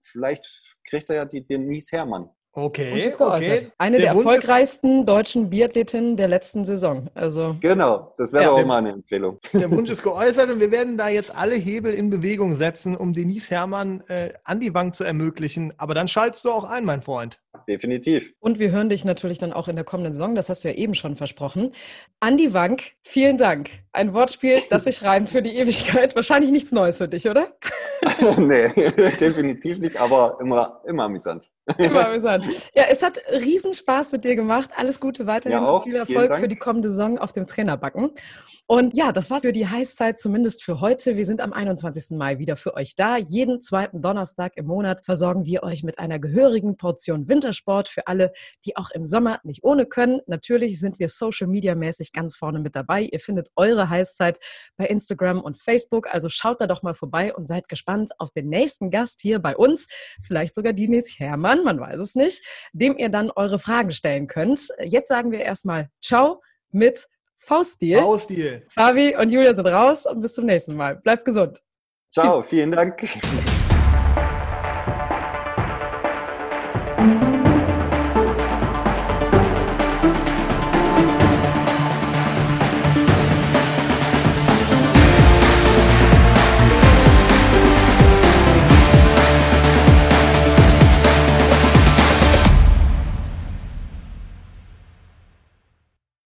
Vielleicht kriegt er ja die Denise Herrmann. Okay, okay. Eine der, der erfolgreichsten deutschen Biathletinnen der letzten Saison. Also, genau, das wäre ja, auch mal eine Empfehlung. Der Wunsch ist geäußert und wir werden da jetzt alle Hebel in Bewegung setzen, um Denise Herrmann äh, an die Wang zu ermöglichen. Aber dann schaltest du auch ein, mein Freund. definitiv. Und wir hören dich natürlich dann auch in der kommenden Saison, das hast du ja eben schon versprochen. Andi Wank, vielen Dank. Ein Wortspiel, das sich reimt für die Ewigkeit. Wahrscheinlich nichts Neues für dich, oder? nee, definitiv nicht, aber immer, immer amüsant. Immer amüsant. Ja, es hat riesen Spaß mit dir gemacht. Alles Gute weiterhin Ja, auch. viel Erfolg für die kommende Saison auf dem Trainerbacken. Und ja, das war's für die Heißzeit, zumindest für heute. Wir sind am 21. Mai wieder für euch da. Jeden zweiten Donnerstag im Monat versorgen wir euch mit einer gehörigen Portion Wintersport für alle, die auch im Sommer nicht ohne können. Natürlich sind wir Social Media mäßig ganz vorne mit dabei. Ihr findet eure Heißzeit bei Instagram und Facebook. Also schaut da doch mal vorbei und seid gespannt auf den nächsten Gast hier bei uns. Vielleicht sogar Dinis Hermann, man weiß es nicht, dem ihr dann eure Fragen stellen könnt. Jetzt sagen wir erstmal Ciao mit Faustil. Baustil. Fabi und Julia sind raus und bis zum nächsten Mal. Bleibt gesund. Ciao, vielen Dank.